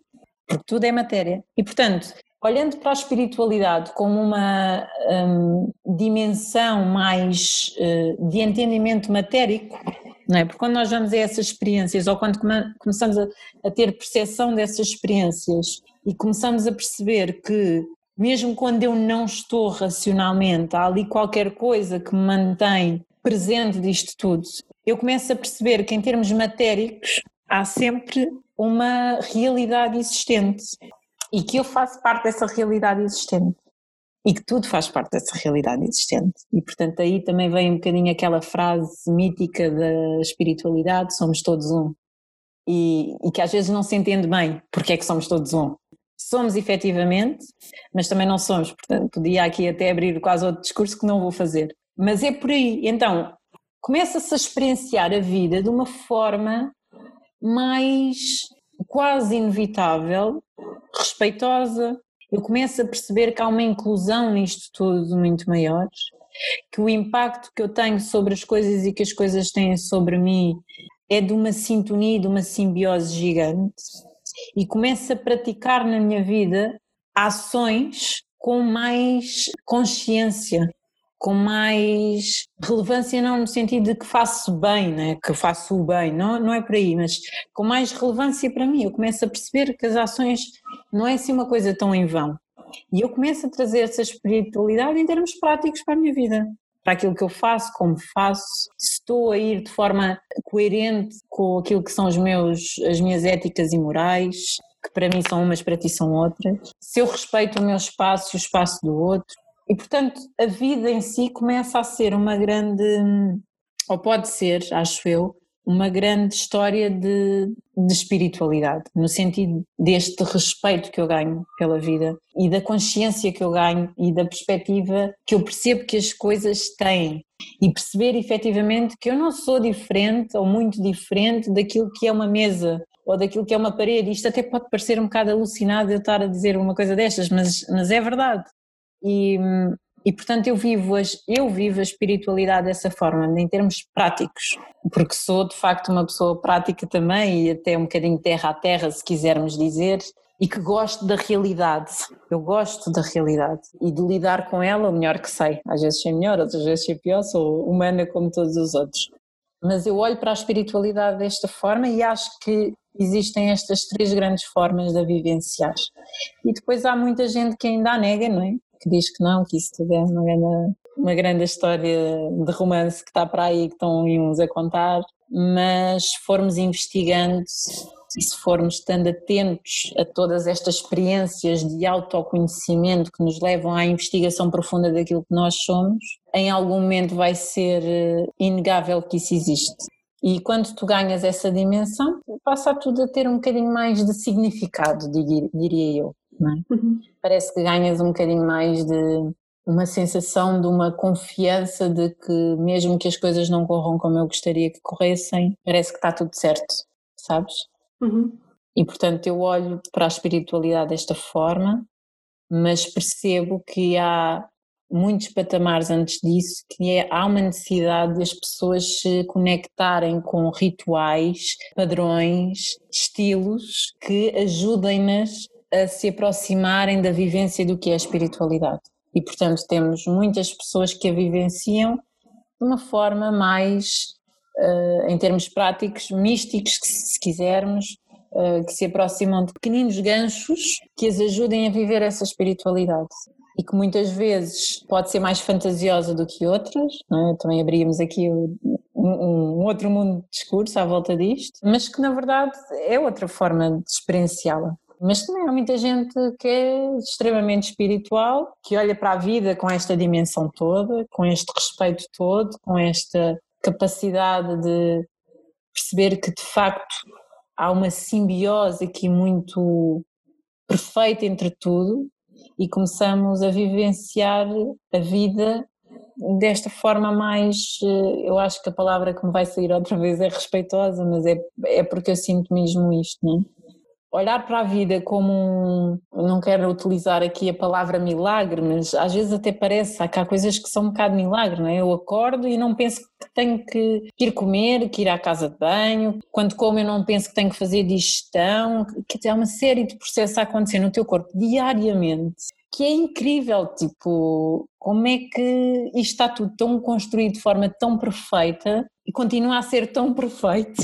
Porque tudo é matéria. E portanto, olhando para a espiritualidade como uma hum, dimensão mais uh, de entendimento matérico, não é? Porque quando nós vamos a essas experiências ou quando come, começamos a, a, ter percepção dessas experiências e começamos a perceber que mesmo quando eu não estou racionalmente, há ali qualquer coisa que me mantém presente disto tudo. Eu começo a perceber que, em termos matéricos, há sempre uma realidade existente e que eu faço parte dessa realidade existente e que tudo faz parte dessa realidade existente. E portanto aí também vem um bocadinho aquela frase mítica da espiritualidade, somos todos um. E, e, que às vezes não se entende bem porque é que somos todos um. Somos efetivamente, mas também não somos, portanto podia aqui até abrir quase outro discurso que não vou fazer. Mas é por aí, então começa-se a experienciar a vida de uma forma mais quase inevitável, respeitosa, eu começo a perceber que há uma inclusão nisto tudo muito maior, que o impacto que eu tenho sobre as coisas e que as coisas têm sobre mim é de uma sintonia, de uma simbiose gigante, e começo a praticar na minha vida ações com mais consciência, com mais relevância, não no sentido de que faço bem, né? que faço o bem, não, não é por aí, mas com mais relevância para mim. Eu começo a perceber que as ações não é assim uma coisa tão em vão. E eu começo a trazer essa espiritualidade em termos práticos para a minha vida, para aquilo que eu faço, como faço, se estou a ir de forma coerente com aquilo que são os meus, as minhas éticas e morais, que para mim são umas, para ti são outras, se eu respeito o meu espaço e o espaço do outro, e portanto, a vida em si começa a ser uma grande, ou pode ser, acho eu, uma grande história de, de, espiritualidade, no sentido deste respeito que eu ganho pela vida e da consciência que eu ganho e da perspectiva que eu percebo que as coisas têm e perceber efetivamente que eu não sou diferente ou muito diferente daquilo que é uma mesa ou daquilo que é uma parede. Isto até pode parecer um bocado alucinado eu estar a dizer uma coisa destas, mas, mas é verdade. E, e portanto eu vivo, as, eu vivo a espiritualidade dessa forma, em termos práticos, porque sou de facto uma pessoa prática também e até um bocadinho terra a terra, se quisermos dizer, e que gosto da realidade. Eu gosto da realidade e de lidar com ela o melhor que sei. Às vezes sei melhor, outras vezes sei pior, sou humana como todos os outros. Mas eu olho para a espiritualidade desta forma e acho que existem estas três grandes formas de a vivenciar. E depois há muita gente que ainda a nega, não é? Que diz que não, que isso tudo é uma grande, uma grande história de romance que está para aí, que estão uns a contar, mas se formos investigando e se formos estando atentos a todas estas experiências de autoconhecimento que nos levam à investigação profunda daquilo que nós somos, em algum momento vai ser eh, inegável que isso existe. E quando tu ganhas essa dimensão, passa tudo a ter um bocadinho mais de significado, diria eu. É? Uhum. Parece que ganhas um bocadinho mais de uma sensação de uma confiança de que mesmo que as coisas não corram como eu gostaria que corressem, parece que está tudo certo, sabes? Uhum. E portanto eu olho para a espiritualidade desta forma, mas percebo que há muitos patamares antes disso, que é, há uma necessidade de as pessoas se conectarem com rituais, padrões, estilos que ajudem-nas a se aproximarem da vivência do que é a espiritualidade. E, portanto, temos muitas pessoas que a vivenciam de uma forma mais, uh, em termos práticos, místicos, se quisermos, uh, que se aproximam de pequeninos ganchos que as ajudem a viver essa espiritualidade. E que muitas vezes pode ser mais fantasiosa do que outras, é? também abríamos aqui um, um, outro mundo de discurso à volta disto, mas que na verdade é outra forma de experienciá-la. Mas também há muita gente que é extremamente espiritual, que olha para a vida com esta dimensão toda, com este respeito todo, com esta capacidade de perceber que de facto há uma simbiose aqui muito perfeita entre tudo e começamos a vivenciar a vida desta forma mais, eh, eu acho que a palavra que me vai sair outra vez é respeitosa, mas é, é porque eu sinto mesmo isto, não é? Olhar para a vida como um, não quero utilizar aqui a palavra milagre, mas às vezes até parece que há coisas que são um bocado milagre, não é? Eu acordo e não penso que tenho que ir comer, que ir à casa de banho, quando como eu não penso que tenho que fazer digestão, que há uma série de processos a acontecer no teu corpo diariamente que é incrível, tipo, como é que isto está tudo tão construído de forma tão perfeita e continua a ser tão perfeito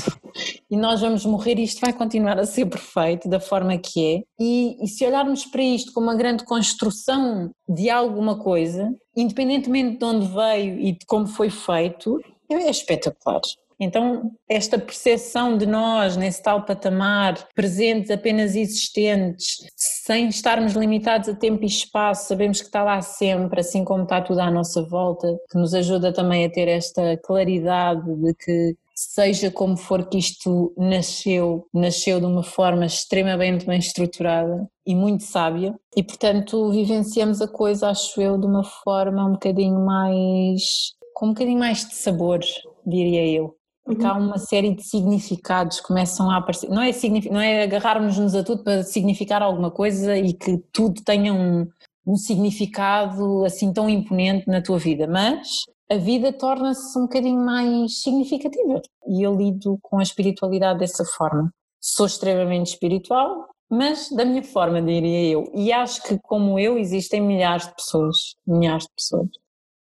e nós vamos morrer e isto vai continuar a ser perfeito da forma que é e, e se olharmos para isto como uma grande construção de alguma coisa, independentemente de onde veio e de como foi feito, é espetacular. Então, esta percepção de nós nesse tal patamar, presentes, apenas existentes, sem estarmos limitados a tempo e espaço, sabemos que está lá sempre, assim como está tudo à nossa volta, que nos ajuda também a ter esta claridade de que seja como for que isto nasceu, nasceu de uma forma extremamente bem estruturada e muito sábia. E portanto vivenciamos a coisa, acho eu, de uma forma um bocadinho mais, com um bocadinho mais de sabor, diria eu porque há uhum. uma série de significados que começam a aparecer. Não é, não é agarrarmos-nos a tudo para significar alguma coisa e que tudo tenha um, um significado assim tão imponente na tua vida, mas a vida torna-se um bocadinho mais significativa. E eu lido com a espiritualidade dessa forma. Sou extremamente espiritual, mas da minha forma, diria eu. E acho que, como eu, existem milhares de pessoas. Milhares de pessoas.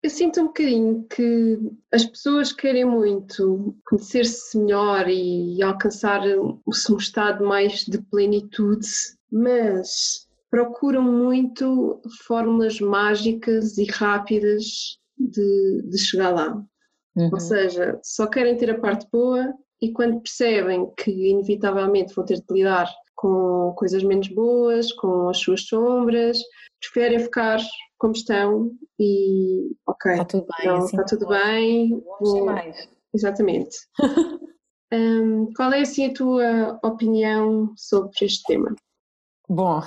Eu sinto um bocadinho que as pessoas querem muito conhecer-se melhor e alcançar um estado mais de plenitude, mas procuram muito fórmulas mágicas e rápidas de, de chegar lá. Uhum. Ou seja, só querem ter a parte boa e quando percebem que inevitavelmente vão ter de lidar com coisas menos boas, com as suas sombras, preferem ficar como estão e ok, está tudo bem, não, assim, está tudo bem. Vou... mais. Exatamente. um, qual é assim a tua opinião sobre este tema? Bom,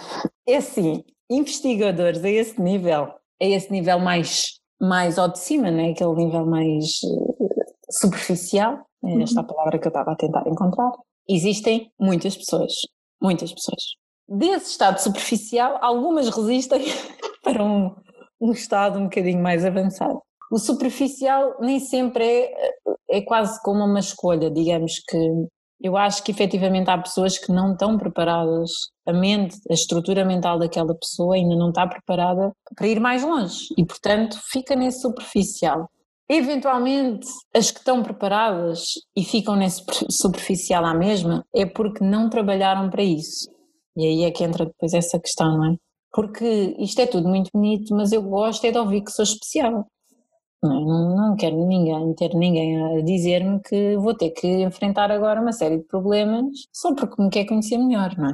é assim, investigadores a esse nível, a esse nível mais, mais ao de cima, né? aquele nível mais uh, superficial, é esta uhum. a palavra que eu estava a tentar encontrar, existem muitas pessoas, muitas pessoas. Desse estado superficial, algumas resistem para um, um estado um bocadinho mais avançado. O superficial nem sempre é, é quase como uma escolha, digamos que eu acho que efetivamente há pessoas que não estão preparadas, a mente, a estrutura mental daquela pessoa ainda não está preparada para ir mais longe e, portanto, fica nesse superficial. Eventualmente, as que estão preparadas e ficam nesse superficial à mesma é porque não trabalharam para isso. E aí é que entra depois essa questão, não é? porque isto é tudo muito bonito, mas eu gosto é de ouvir que sou especial. Não, não quero ninguém, ter ninguém a dizer-me que vou ter que enfrentar agora uma série de problemas só porque me quer conhecer melhor, não é?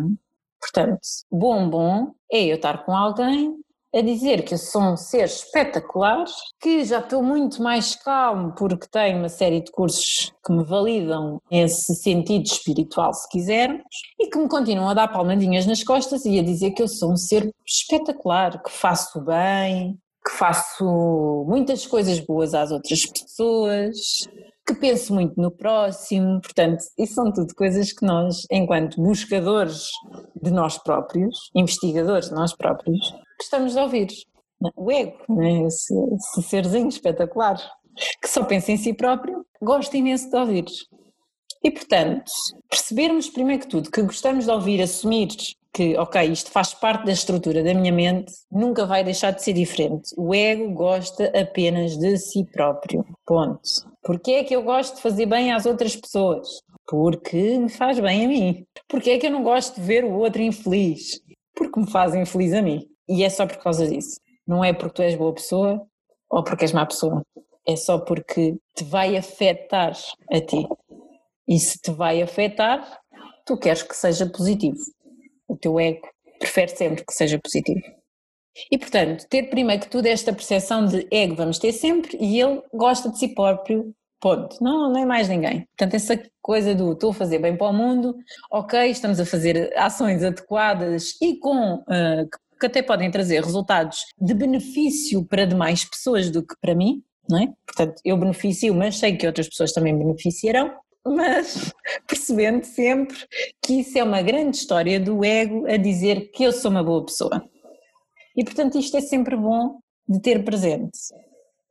Portanto, bom, bom é eu estar com alguém a dizer que eu sou um ser espetacular, que já estou muito mais calmo porque tenho uma série de cursos que me validam esse sentido espiritual, se quisermos, e que me continuam a dar palmadinhas nas costas e a dizer que eu sou um ser espetacular, que faço bem, que faço muitas coisas boas às outras pessoas, que penso muito no próximo, portanto, isso são tudo coisas que nós, enquanto buscadores de nós próprios, investigadores de nós próprios, gostamos de ouvir. O ego, né? esse, esse serzinho espetacular, que só pensa em si próprio, gosta imenso de ouvir. E, portanto, percebermos primeiro que tudo que gostamos de ouvir, assumir que, ok, isto faz parte da estrutura da minha mente, nunca vai deixar de ser diferente. O ego gosta apenas de si próprio. Ponto. Porquê é que eu gosto de fazer bem às outras pessoas? Porque me faz bem a mim. Porquê é que eu não gosto de ver o outro infeliz? Porque me faz infeliz a mim. E é só por causa disso. Não é porque tu és boa pessoa ou porque és má pessoa. É só porque te vai afetar a ti. E se te vai afetar, tu queres que seja positivo o teu ego prefere sempre que seja positivo. E portanto, ter primeiro que tudo esta percepção de ego vamos ter sempre e ele gosta de si próprio, ponto. Não, não é mais ninguém. Portanto, essa coisa do estou a fazer bem para o mundo, ok, estamos a fazer ações adequadas e com uh, que até podem trazer resultados de benefício para demais pessoas do que para mim, não é? Portanto, eu beneficio, mas sei que outras pessoas também beneficiarão mas percebendo sempre que isso é uma grande história do ego a dizer que eu sou uma boa pessoa. E portanto isto é sempre bom de ter presente.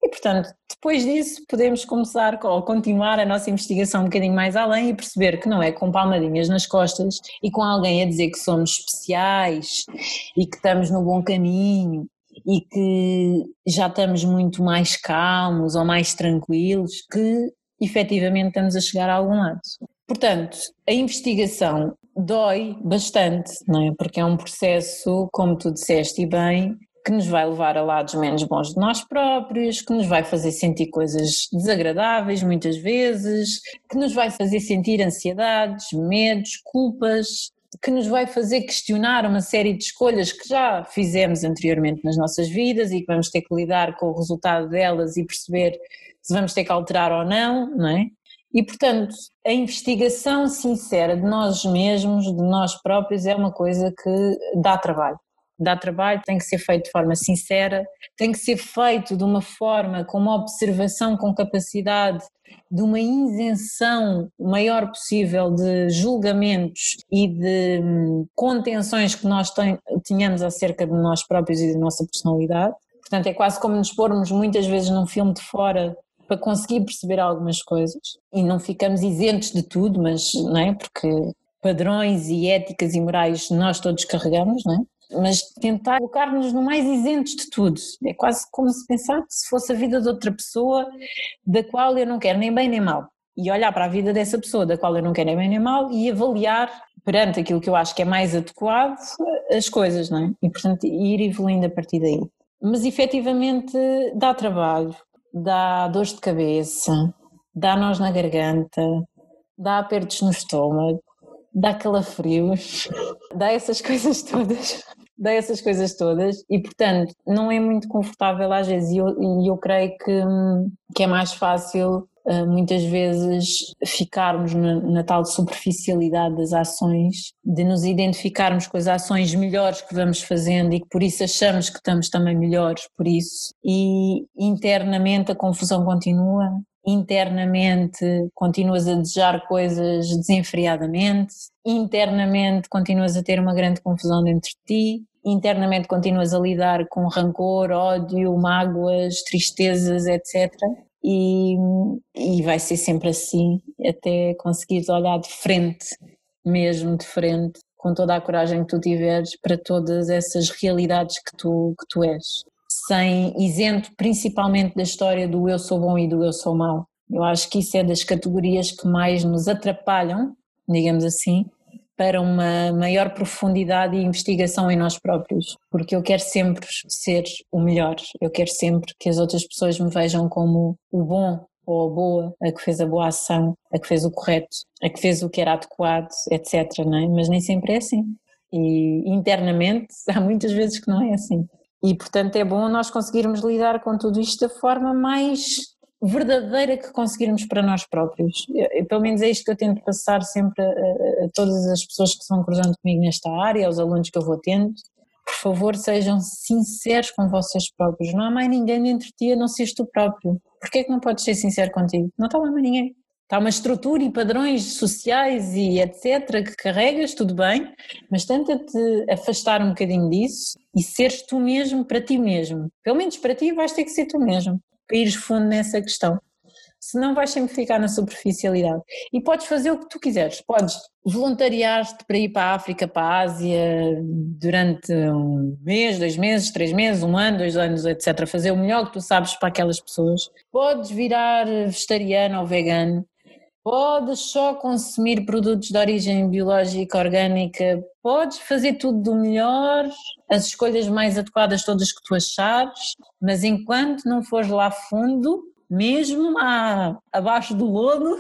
E portanto, depois disso podemos começar ou continuar a nossa investigação um bocadinho mais além e perceber que não é com palmadinhas nas costas e com alguém a dizer que somos especiais e que estamos no bom caminho e que já estamos muito mais calmos ou mais tranquilos que efetivamente estamos a chegar a algum lado. Portanto, a investigação dói bastante, não é? Porque é um processo, como tu disseste e bem, que nos vai levar a lados menos bons de nós próprios, que nos vai fazer sentir coisas desagradáveis muitas vezes, que nos vai fazer sentir ansiedades, medos, culpas, que nos vai fazer questionar uma série de escolhas que já fizemos anteriormente nas nossas vidas e que vamos ter que lidar com o resultado delas e perceber se vamos ter que alterar ou não, não é? E, portanto, a investigação sincera de nós mesmos, de nós próprios, é uma coisa que dá trabalho dá trabalho, tem que ser feito de forma sincera, tem que ser feito de uma forma com uma observação com capacidade de uma isenção maior possível de julgamentos e de hum, contenções que nós tenhamos acerca de nós próprios e da nossa personalidade. Portanto, é quase como nos pormos muitas vezes num filme de fora para conseguir perceber algumas coisas e não ficamos isentos de tudo, mas não é porque padrões e éticas e morais nós todos carregamos, não é? Mas tentar colocar-nos no mais isentos de tudo. É quase como se pensasse se fosse a vida de outra pessoa da qual eu não quero nem bem nem mal. E olhar para a vida dessa pessoa da qual eu não quero nem bem nem mal e avaliar perante aquilo que eu acho que é mais adequado as coisas, não é? E portanto ir evoluindo a partir daí. Mas efetivamente dá trabalho, dá dores de cabeça, dá nós na garganta, dá apertos no estômago, dá calafrios, dá essas coisas todas dá essas coisas todas e, portanto, não é muito confortável às vezes. E eu, e eu creio que, que é mais fácil uh, muitas vezes ficarmos na, na, tal superficialidade das ações, de nos identificarmos com as ações melhores que vamos fazendo e que por isso achamos que estamos também melhores por isso. E internamente a confusão continua internamente continuas a desejar coisas desenfreadamente, internamente continuas a ter uma grande confusão dentro de ti, internamente continuas a lidar com rancor, ódio, mágoas, tristezas, etc. E, e vai ser sempre assim até conseguires olhar de frente, mesmo de frente, com toda a coragem que tu tiveres para todas essas realidades que tu, que tu és sem isento principalmente da história do eu sou bom e do eu sou mau. Eu acho que isso é das categorias que mais nos atrapalham, digamos assim, para uma maior profundidade e investigação em nós próprios, porque eu quero sempre ser o melhor, eu quero sempre que as outras pessoas me vejam como o bom ou a boa, a que fez a boa ação, a que fez o correto, a que fez o que era adequado, etc. Não é? Mas nem sempre é assim. E internamente há muitas vezes que não é assim. E, portanto, é bom nós conseguirmos lidar com tudo isto da forma mais verdadeira que conseguirmos para nós próprios. Eu, pelo menos é isto que eu tento passar sempre a, a, todas as pessoas que vão cruzando comigo nesta área, aos alunos que eu vou tendo. Por favor, sejam sinceros com vocês próprios. Não há mais ninguém dentro de ti a não seres tu próprio. Porquê é que não podes ser sincero contigo? Não está lá mais ninguém. Está uma estrutura e padrões sociais e etc. que carregas, tudo bem, mas tenta-te afastar um bocadinho disso e seres tu mesmo para ti mesmo. Pelo menos para ti vais ter que ser tu mesmo, para ires fundo nessa questão. Senão vais sempre ficar na superficialidade. E podes fazer o que tu quiseres. Podes voluntariar-te para ir para a África, para a Ásia, durante um mês, dois meses, três meses, um ano, dois anos, etc. Fazer o melhor que tu sabes para aquelas pessoas. Podes virar vegetariano ou vegano Podes só consumir produtos de origem biológica, orgânica, podes fazer tudo do melhor, as escolhas mais adequadas todas que tu achares, mas enquanto não fores lá fundo, mesmo a, abaixo do lodo,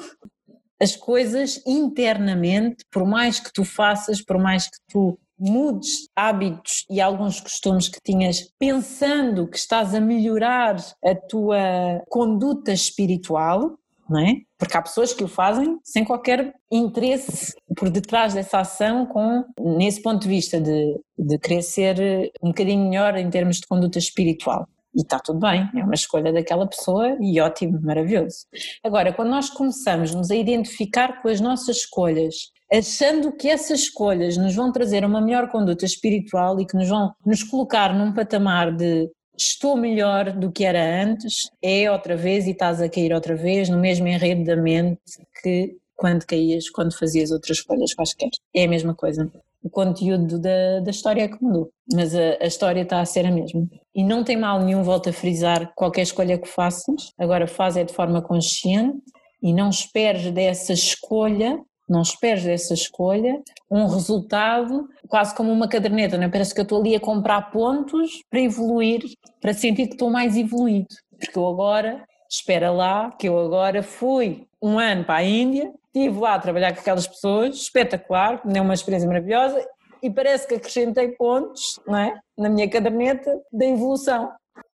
as coisas internamente, por mais que tu faças, por mais que tu mudes hábitos e alguns costumes que tinhas pensando que estás a melhorar a tua conduta espiritual, não é? Porque há pessoas que o fazem sem qualquer interesse por detrás dessa ação, com nesse ponto de vista de, de querer ser um bocadinho melhor em termos de conduta espiritual. E está tudo bem, é uma escolha daquela pessoa e ótimo, maravilhoso. Agora, quando nós começamos a identificar com as nossas escolhas, achando que essas escolhas nos vão trazer uma melhor conduta espiritual e que nos vão nos colocar num patamar de estou melhor do que era antes, é outra vez e estás a cair outra vez no mesmo enredo da mente que quando caías, quando fazias outras escolhas quaisquer. É a mesma coisa. O conteúdo da, da história é que mudou, mas a, a história está a ser a mesma. E não tem mal nenhum, volto a frisar, qualquer escolha que faças, agora faz é de forma consciente E não esperes dessa escolha não esperes dessa escolha um resultado quase como uma caderneta, não é? Parece que eu estou ali a comprar pontos para evoluir, para sentir que estou mais evoluído. Porque eu agora, espera lá, que eu agora fui um ano para a Índia, estive lá a trabalhar com aquelas pessoas, espetacular, deu uma experiência maravilhosa e parece que acrescentei pontos, não é? Na minha caderneta da evolução.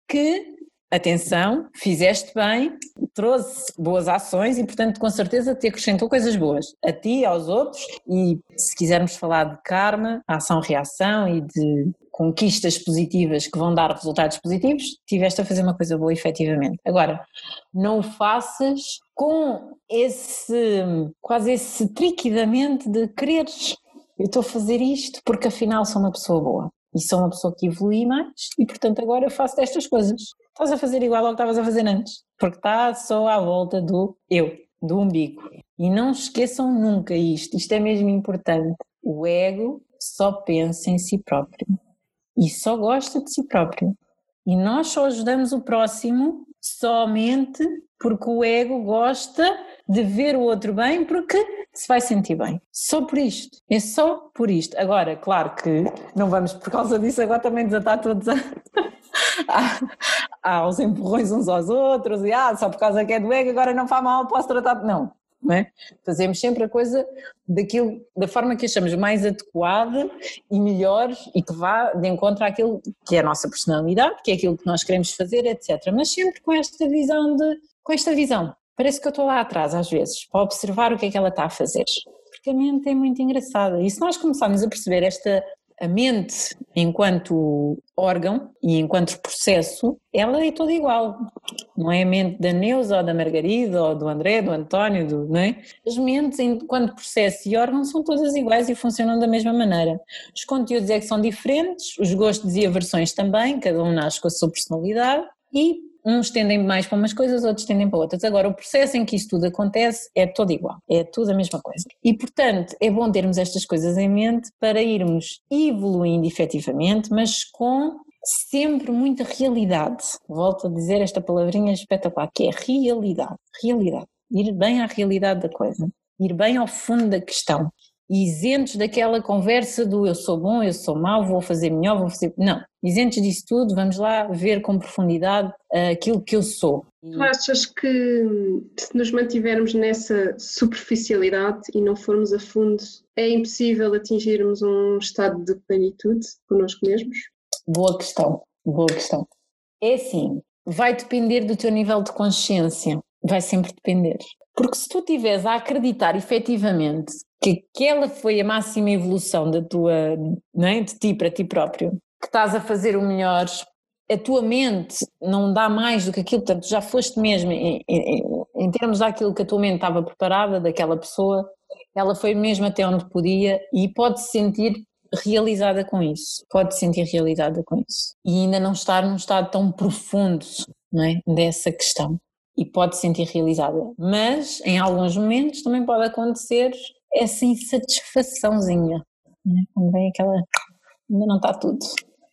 Que atenção, fizeste bem, trouxe boas ações e, portanto, com certeza te acrescentou coisas boas a ti, aos outros. E se quisermos falar de karma, ação-reação e de conquistas positivas que vão dar resultados positivos, tiveste a fazer uma coisa boa efetivamente. Agora, não o faças com esse, quase esse trique da mente de quereres. Eu estou a fazer isto porque afinal sou uma pessoa boa e sou uma pessoa que evolui mais e portanto agora eu faço destas coisas estás a fazer igual ao que estavas a fazer antes, porque está só à volta do eu, do umbigo. E não esqueçam nunca isto, isto é mesmo importante. O ego só pensa em si próprio e só gosta de si próprio. E nós só ajudamos o próximo somente porque o ego gosta de ver o outro bem porque se vai sentir bem. Só por isto. É só por isto. Agora, claro que não vamos por causa disso agora também desatar todos a, aos empurrões uns aos outros e ah, só por causa que é do ego agora não faz mal, posso tratar. Não, não é? Fazemos sempre a coisa daquilo, da forma que achamos mais adequada e melhor e que vá de encontro àquilo que é a nossa personalidade, que é aquilo que nós queremos fazer, etc. Mas sempre com esta visão de, com esta visão. Parece que eu estou lá atrás às vezes, para observar o que é que ela está a fazer. Porque a mente é muito engraçada. E se nós começarmos a perceber esta a mente, enquanto órgão e enquanto processo, ela é toda igual. Não é a mente da Neuza ou da Margarida ou do André, do António, do, não é? As mentes, enquanto processo e órgão, são todas iguais e funcionam da mesma maneira. Os conteúdos é que são diferentes, os gostos e aversões também, cada um nasce com a sua personalidade e uns tendem mais para umas coisas, outros tendem para outras. Agora, o processo em que isto tudo acontece é todo igual, é tudo a mesma coisa. E, portanto, é bom termos estas coisas em mente para irmos evoluindo efetivamente, mas com sempre muita realidade. Volto a dizer esta palavrinha espetacular, que é realidade. Realidade. Ir bem à realidade da coisa. Ir bem ao fundo da questão isentos daquela conversa do eu sou bom, eu sou mau, vou fazer melhor, vou fazer. Não, isentos disso tudo, vamos lá ver com profundidade uh, aquilo que eu sou. Tu achas que se nos mantivermos nessa superficialidade e não formos a fundo, é impossível atingirmos um estado de plenitude connosco mesmos? Boa questão, boa questão. É assim, vai depender do teu nível de consciência, vai sempre depender. Porque se tu estiveres a acreditar efetivamente que aquela foi a máxima evolução da tua, não é? de ti para ti próprio, que estás a fazer o melhor, a tua mente não dá mais do que aquilo, portanto já foste mesmo, em, em, em termos daquilo que a tua mente estava preparada, daquela pessoa, ela foi mesmo até onde podia e pode se sentir realizada com isso, pode se sentir realizada com isso e ainda não estar num estado tão profundo não é? dessa questão e pode se sentir realizada, mas em alguns momentos também pode acontecer essa insatisfaçãozinha, né? quando vem aquela, ainda não está tudo,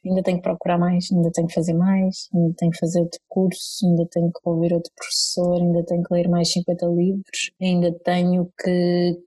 ainda tenho que procurar mais, ainda tenho que fazer mais, ainda tenho que fazer outro curso, ainda tenho que ouvir outro professor, ainda tenho que ler mais 50 livros, ainda tenho que,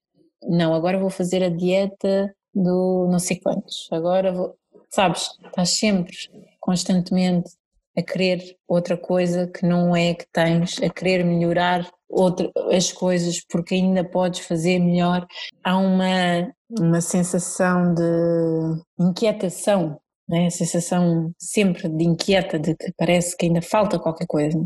não, agora vou fazer a dieta do não sei quantos, agora vou, sabes, estás sempre, constantemente a querer outra coisa que não é que tens, a querer melhorar outra, as coisas porque ainda podes fazer melhor. Há uma, uma sensação de inquietação, né? a sensação sempre de inquieta, de que parece que ainda falta qualquer coisa.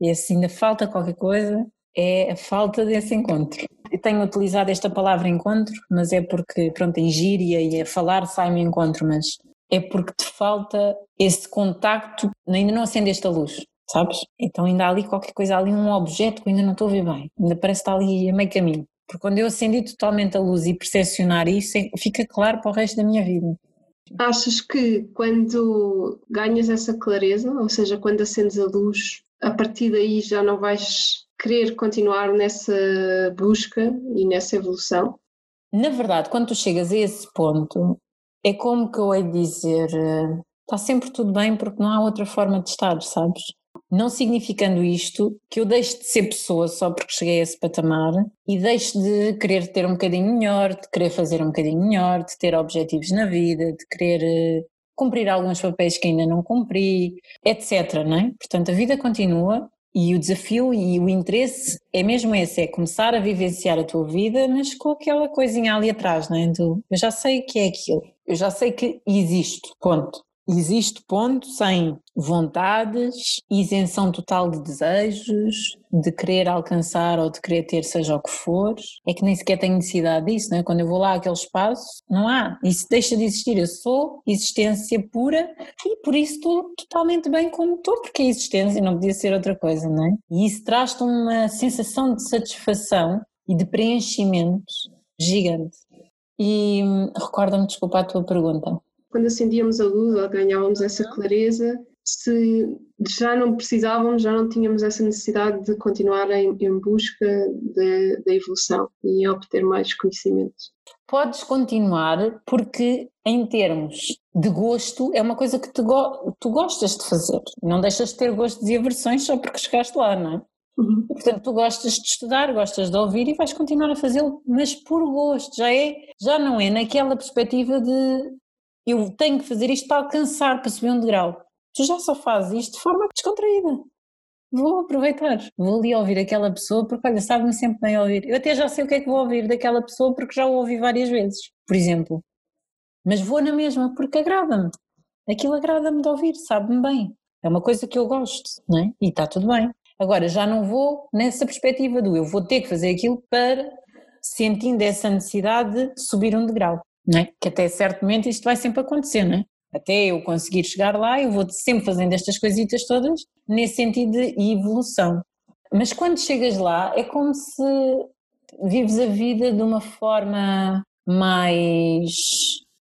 E se ainda falta qualquer coisa, é a falta desse encontro. Eu tenho utilizado esta palavra encontro, mas é porque, pronto, em gíria e a falar sai-me encontro, mas é porque te falta esse contacto, ainda não acendeste a luz, sabes? Então ainda há ali qualquer coisa, ali um objeto que ainda não estou a ver bem, ainda parece estar ali a meio caminho. Porque quando eu acendi totalmente a luz e percepcionar isso, é, fica claro para o resto da minha vida. Achas que quando ganhas essa clareza, ou seja, quando acendes a luz, a partir daí já não vais querer continuar nessa busca e nessa evolução? Na verdade, quando tu chegas a esse ponto, é como que eu hei de dizer, está sempre tudo bem porque não há outra forma de estar, sabes? Não significando isto que eu deixe de ser pessoa só porque cheguei a esse patamar e deixe de querer ter um bocadinho melhor, de querer fazer um bocadinho melhor, de ter objetivos na vida, de querer eh, cumprir alguns papéis que ainda não cumpri, etc. Não é? Portanto, a vida continua e o desafio e o interesse é mesmo esse, é começar a vivenciar a tua vida, mas com aquela coisinha ali atrás, não é? Do, eu já sei que é aquilo, eu já sei que existe, ponto. Existe ponto sem vontades, isenção total de desejos, de querer alcançar ou de querer ter seja o que for, é que nem sequer tenho necessidade disso, não é? Quando eu vou lá àquele espaço, não há, isso deixa de existir, eu sou existência pura e por isso estou totalmente bem como estou, porque é existência não podia ser outra coisa, não é? E isso traz-te uma sensação de satisfação e de preenchimento gigante. E hum, recorda-me, desculpa a tua pergunta quando acendíamos a luz ou ganhávamos essa clareza, se já não precisávamos, já não tínhamos essa necessidade de continuar em, em busca da evolução e obter mais conhecimento. Podes continuar porque, em termos de gosto, é uma coisa que go tu gostas de fazer. Não deixas de ter gostos e aversões só porque chegaste lá, não é? Uhum. Portanto, tu gostas de estudar, gostas de ouvir e vais continuar a fazê-lo, mas por gosto, já é, já não é naquela perspectiva de eu tenho que fazer isto para alcançar, para subir um degrau. Tu já só fazes isto de forma descontraída. Vou aproveitar, vou ali ouvir aquela pessoa porque, olha, sabe-me sempre bem ouvir. Eu até já sei o que é que vou ouvir daquela pessoa porque já o ouvi várias vezes, por exemplo. Mas vou na mesma porque agrada-me. Aquilo agrada-me de ouvir, sabe-me bem. É uma coisa que eu gosto, não é? E está tudo bem. Agora, já não vou nessa perspectiva do eu vou ter que fazer aquilo para, sentindo essa necessidade de subir um degrau não é? Que até certo momento isto vai sempre acontecer, não é? Até eu conseguir chegar lá, eu vou sempre fazendo estas coisitas todas nesse sentido de evolução. Mas quando chegas lá, é como se vives a vida de uma forma mais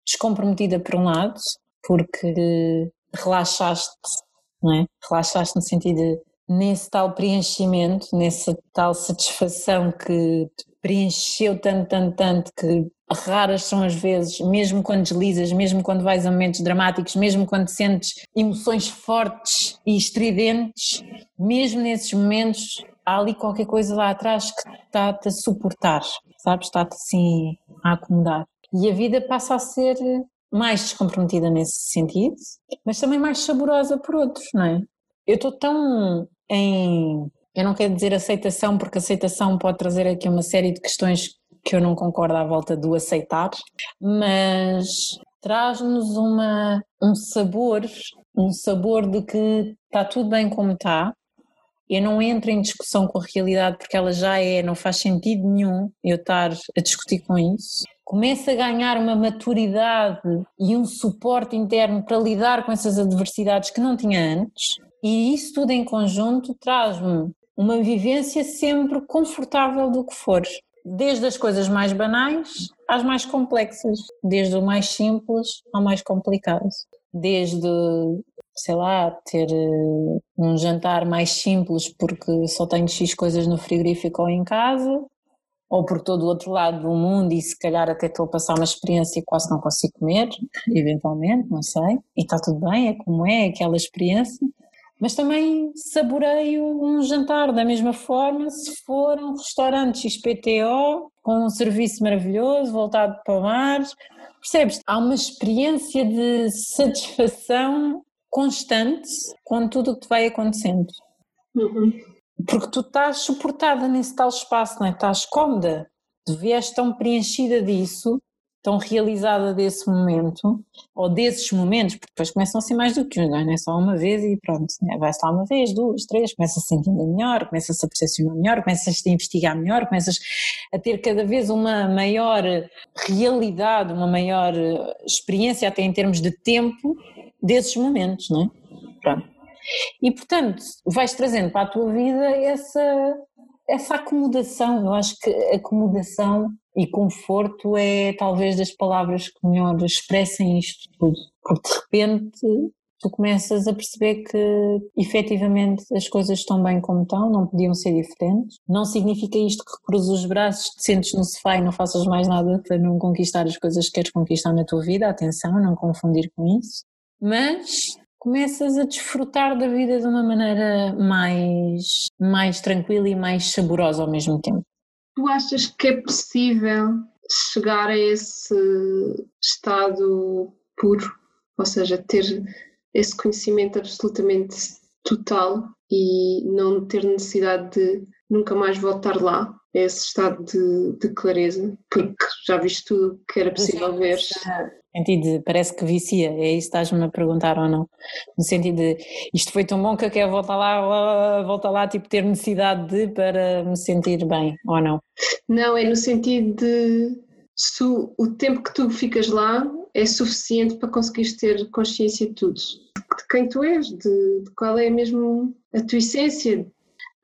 descomprometida por um lado, porque relaxaste, não é? Relaxaste no sentido de nesse tal preenchimento, nessa tal satisfação que te preencheu tanto, tanto, tanto que raras são as vezes, mesmo quando deslizas, mesmo quando vais a momentos dramáticos, mesmo quando sentes emoções fortes e estridentes, mesmo nesses momentos há ali qualquer coisa lá atrás que está-te a suportar, sabes? Está-te assim a acomodar. E a vida passa a ser mais descomprometida nesse sentido, mas também mais saborosa por outros, não é? Eu estou tão em. Eu não quero dizer aceitação, porque aceitação pode trazer aqui uma série de questões que eu não concordo à volta do aceitar, mas traz-nos uma, um sabor, um sabor de que está tudo bem como está. Eu não entro em discussão com a realidade porque ela já é, não faz sentido nenhum eu estar a discutir com isso. Começo a ganhar uma maturidade e um suporte interno para lidar com essas adversidades que não tinha antes, e isso tudo em conjunto traz-me uma vivência sempre confortável do que for desde as coisas mais banais às mais complexas, desde o mais simples ao mais complicado, desde, sei lá, ter eh, um jantar mais simples porque só tenho X coisas no frigorífico ou em casa, ou por todo o outro lado do mundo e se calhar até estou a passar uma experiência e quase não consigo comer, eventualmente, não sei, e está tudo bem, é como é, aquela experiência mas também saboreio um jantar da mesma forma se for um restaurante XPTO com um serviço maravilhoso, voltado para o mar. Percebes? Há uma experiência de satisfação constante com tudo o que te vai acontecendo. Uhum. Porque tu estás suportada nesse tal espaço, não é? Estás cómoda. Tu vieste tão preenchida disso tão realizada desse momento, ou desses momentos, porque depois começam a ser mais do que um, não é só uma vez e pronto, né? vai-se lá uma vez, duas, três, começas a sentir melhor, começas a percepcionar melhor, começas a investigar melhor, começas a ter cada vez uma maior realidade, uma maior experiência até em termos de tempo desses momentos, não é? Pronto. E portanto, vais trazendo para a tua vida essa, essa acomodação, eu acho que acomodação e conforto é talvez das palavras que melhor expressem isto tudo, porque de repente tu começas a perceber que efetivamente as coisas estão bem como estão, não podiam ser diferentes. Não significa isto que cruzes os braços, te sentes no sofá e não faças mais nada para não conquistar as coisas que queres conquistar na tua vida, atenção, não confundir com isso. Mas começas a desfrutar da vida de uma maneira mais, mais tranquila e mais saborosa ao mesmo tempo. Tu achas que é possível chegar a esse estado puro, ou seja, ter esse conhecimento absolutamente total e não ter necessidade de nunca mais voltar lá, a esse estado de, de clareza, porque já viste tudo que era possível Sim, ver. sentido de, parece que vicia, é isso que estás-me a perguntar ou não? No sentido de, isto foi tão bom que eu quero voltar lá, voltar lá, tipo, ter necessidade de para me sentir bem, ou não? Não, é no sentido de, se o tempo que tu ficas lá é suficiente para conseguires ter consciência de tudo, de quem tu és, de, de qual é mesmo a tua essência,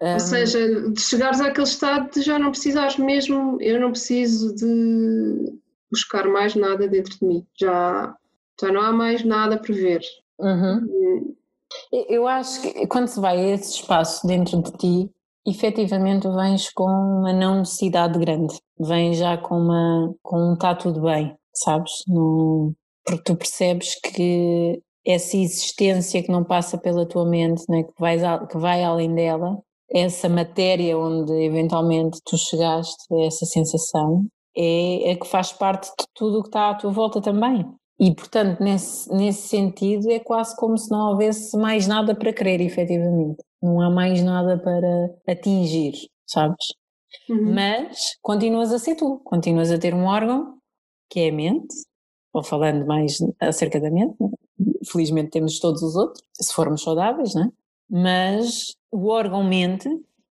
um... Ou seja, de chegares àquele estado de já não precisares mesmo, eu não preciso de buscar mais nada dentro de mim, já, já não há mais nada para ver. Uhum. Hum. Eu acho que quando se vai a esse espaço dentro de ti, efetivamente vens com uma não necessidade grande, vens já com uma com um está tudo bem, sabes? Não, porque tu percebes que essa existência que não passa pela tua mente, né, que, vais, que vai além dela, essa matéria onde eventualmente tu chegaste essa sensação é, é que faz parte de tudo o que está à tua volta também. E, portanto, nesse, nesse sentido, é quase como se não houvesse mais nada para querer, efetivamente. Não há mais nada para atingir, sabes? Uhum. Mas continuas a ser tu, continuas a ter um órgão, que é a mente, ou falando mais acerca da mente, né? felizmente temos todos os outros, se formos saudáveis, né? mas o órgão mente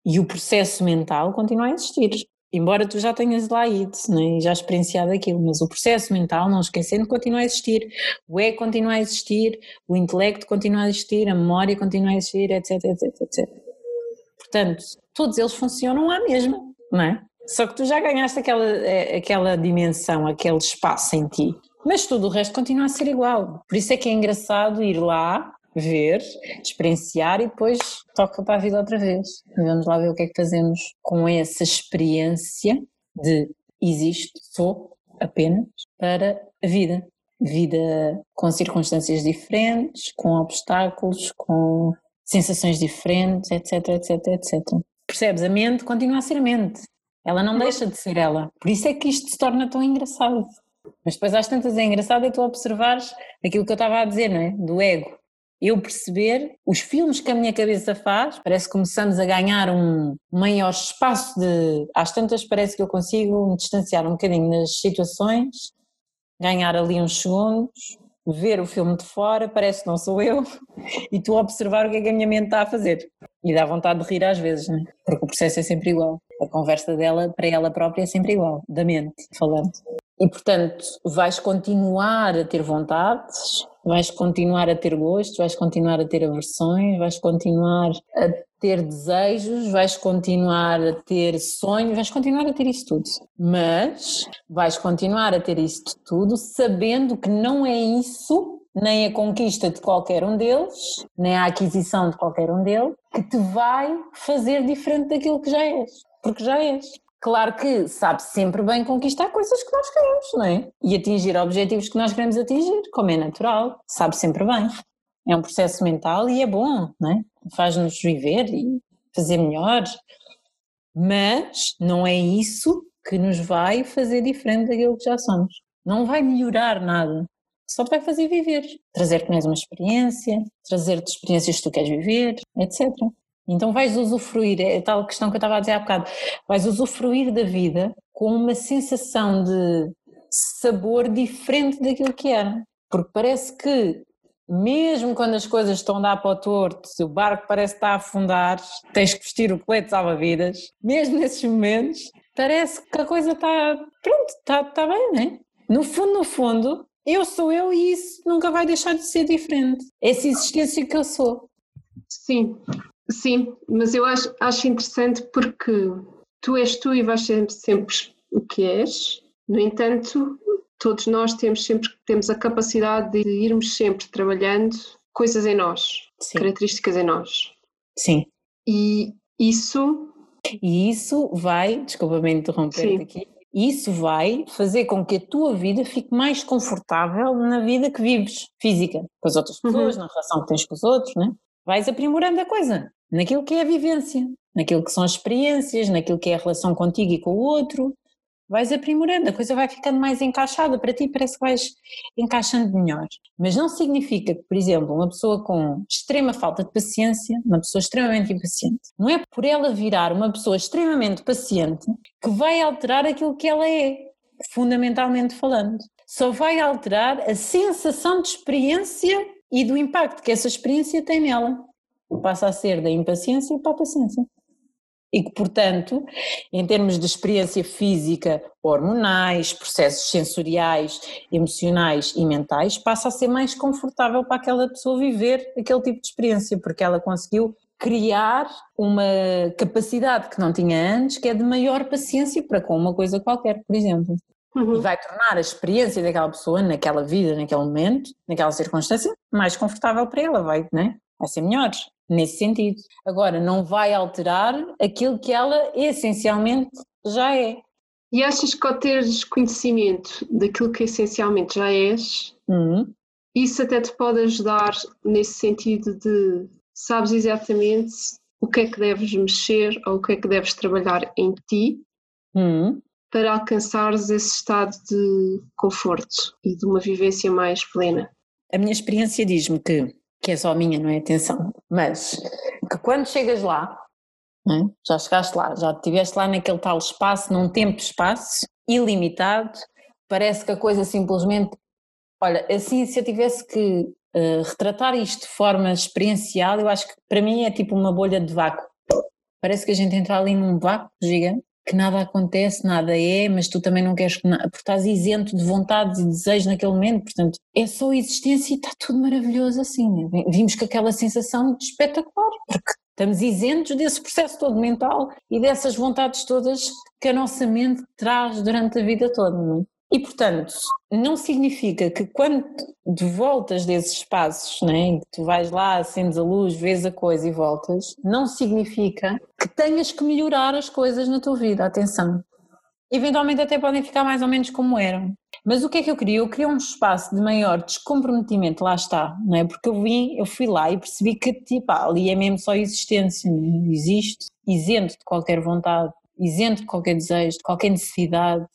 e o processo mental continua a existir. Embora tu já tenhas lá ido né, e já experienciado aquilo, mas o processo mental, não esquecendo, continua a existir. O ego continua a existir, o intelecto continua a existir, a memória continua a existir, etc, etc, etc. Portanto, todos eles funcionam à mesma, não é? Só que tu já ganhaste aquela, eh, aquela dimensão, aquele espaço em ti. Mas tudo o resto continua a ser igual. Por isso é que é engraçado ir lá ver, experienciar e depois toca para a vida outra vez. Vamos lá ver o que é que fazemos com essa experiência de existo, sou apenas para a vida. Vida com circunstâncias diferentes, com obstáculos, com sensações diferentes, etc, etc, etc. Percebes? A mente continua a ser a mente. Ela não deixa de ser ela. Por isso é que isto se torna tão engraçado. Mas depois às tantas é engraçado é tu observares aquilo que eu estava a dizer, não é? Do ego eu perceber os filmes que a minha cabeça faz, parece que começamos a ganhar um maior espaço de. Às tantas, parece que eu consigo me distanciar um bocadinho nas situações, ganhar ali uns segundos, ver o filme de fora, parece que não sou eu, e tu observar o que é que a minha mente está a fazer. E dá vontade de rir às vezes, não é? Porque o processo é sempre igual. A conversa dela para ela própria é sempre igual, da mente, falando. E portanto, vais continuar a ter vontades, vais continuar a ter gosto, vais continuar a ter aversões, vais continuar a ter desejos, vais continuar a ter sonhos, vais continuar a ter isso tudo. Mas vais continuar a ter isso tudo sabendo que não é isso, nem a conquista de qualquer um deles, nem a aquisição de qualquer um deles, que te vai fazer diferente daquilo que já és. Porque já és. Claro que sabe sempre bem conquistar coisas que nós queremos, não é? E atingir objetivos que nós queremos atingir, como é natural, sabe sempre bem. É um processo mental e é bom, não é? Faz-nos viver e fazer melhor. Mas não é isso que nos vai fazer diferente daquilo que já somos. Não vai melhorar nada. Só vai fazer viver. Trazer-te mais uma experiência, trazer-te experiências que tu queres viver, etc. Então vais usufruir, é a tal questão que eu estava a dizer há bocado, vais usufruir da vida com uma sensação de sabor diferente daquilo que era. Porque parece que, mesmo quando as coisas estão a dar para o torto, o barco parece estar a afundar, tens que vestir o colete salva-vidas, mesmo nesses momentos, parece que a coisa está, pronto, está, está bem, não é? No fundo, no fundo, eu sou eu e isso nunca vai deixar de ser diferente. Essa existência que eu sou. Sim, Sim, mas eu acho, acho interessante porque tu és tu e vais ser sempre o que és. No entanto, todos nós temos sempre temos a capacidade de irmos sempre trabalhando coisas em nós, Sim. características em nós. Sim. E isso. E isso vai, desculpa-me interromper aqui, isso vai fazer com que a tua vida fique mais confortável na vida que vives, física, com as outras pessoas, uhum. na relação que tens com os outros, né? Vais aprimorando a coisa, naquilo que é a vivência, naquilo que são as experiências, naquilo que é a relação contigo e com o outro, vais aprimorando, a coisa vai ficando mais encaixada para ti, parece que vais encaixando melhor. Mas não significa que, por exemplo, uma pessoa com extrema falta de paciência, uma pessoa extremamente impaciente, não é por ela virar uma pessoa extremamente paciente que vai alterar aquilo que ela é, fundamentalmente falando. Só vai alterar a sensação de experiência e do impacto que essa experiência tem nela. Passa a ser da impaciência para a paciência e que, portanto, em termos de experiência física, hormonais, processos sensoriais, emocionais e mentais, passa a ser mais confortável para aquela pessoa viver aquele tipo de experiência, porque ela conseguiu criar uma capacidade que não tinha antes, que é de maior paciência para com uma coisa qualquer, por exemplo. Uhum. E vai tornar a experiência daquela pessoa, naquela vida, naquele momento, naquela circunstância, mais confortável para ela, vai, né? vai ser melhor nesse sentido. Agora, não vai alterar aquilo que ela essencialmente já é. E achas que ao teres conhecimento daquilo que essencialmente já és, uhum. isso até te pode ajudar nesse sentido de sabes exatamente o que é que deves mexer ou o que é que deves trabalhar em ti uhum. para alcançares esse estado de conforto e de uma vivência mais plena? A minha experiência diz-me que que é só minha, não é? Atenção. Mas que quando chegas lá, é? já chegaste lá, já estiveste lá naquele tal espaço, num tempo-espaço ilimitado, parece que a coisa simplesmente. Olha, assim, se eu tivesse que uh, retratar isto de forma experiencial, eu acho que para mim é tipo uma bolha de vácuo. Parece que a gente entra ali num vácuo gigante que nada acontece, nada é, mas tu também não queres que nada, porque estás isento de vontades e desejos naquele momento, portanto, é só existência e está tudo maravilhoso assim. Vimos com aquela sensação de espetacular, porque estamos isentos desse processo todo mental e dessas vontades todas que a nossa mente traz durante a vida toda. Não é? E, portanto, não significa que quando de voltas desses espaços, né, que tu vais lá, acendes a luz, vês a coisa e voltas, não significa que tenhas que melhorar as coisas na tua vida, atenção. Eventualmente até podem ficar mais ou menos como eram. Mas o que é que eu queria? Eu queria um espaço de maior descomprometimento, lá está, não é? Porque eu vim, eu fui lá e percebi que tipo, ali é mesmo só existência, é? existe, isento de qualquer vontade, isento de qualquer desejo, de qualquer necessidade,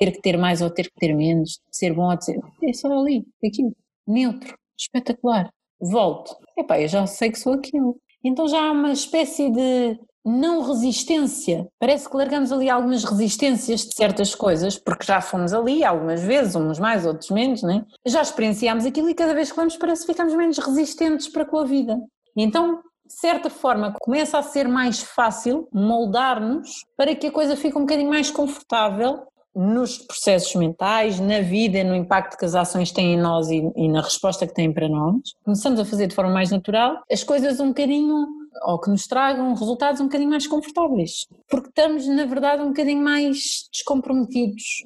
ter que ter mais ou ter que ter menos, ser bom ou de ser. É só ali, aquilo, neutro, espetacular. Volto. Epá, eu já sei que sou aquilo. Então já há uma espécie de não resistência. Parece que largamos ali algumas resistências de certas coisas, porque já fomos ali algumas vezes, uns mais, outros menos, né? já experienciámos aquilo e cada vez que vamos parece que ficamos menos resistentes para com a vida. Então, de certa forma, começa a ser mais fácil moldar-nos para que a coisa fique um bocadinho mais confortável nos processos mentais, na vida, no impacto que as ações têm em nós e, e, na resposta que têm para nós. Começamos a fazer de forma mais natural as coisas um bocadinho, ou que nos tragam resultados um bocadinho mais confortáveis. Porque estamos, na verdade, um bocadinho mais descomprometidos.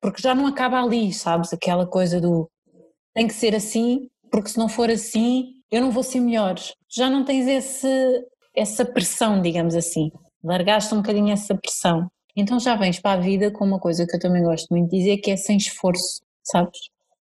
Porque já não acaba ali, sabes? Aquela coisa do tem que ser assim, porque se não for assim, eu não vou ser melhor. Já não tens esse, essa pressão, digamos assim. Largaste um bocadinho essa pressão. Então já vens para a vida com uma coisa que eu também gosto muito de dizer, que é sem esforço, sabes?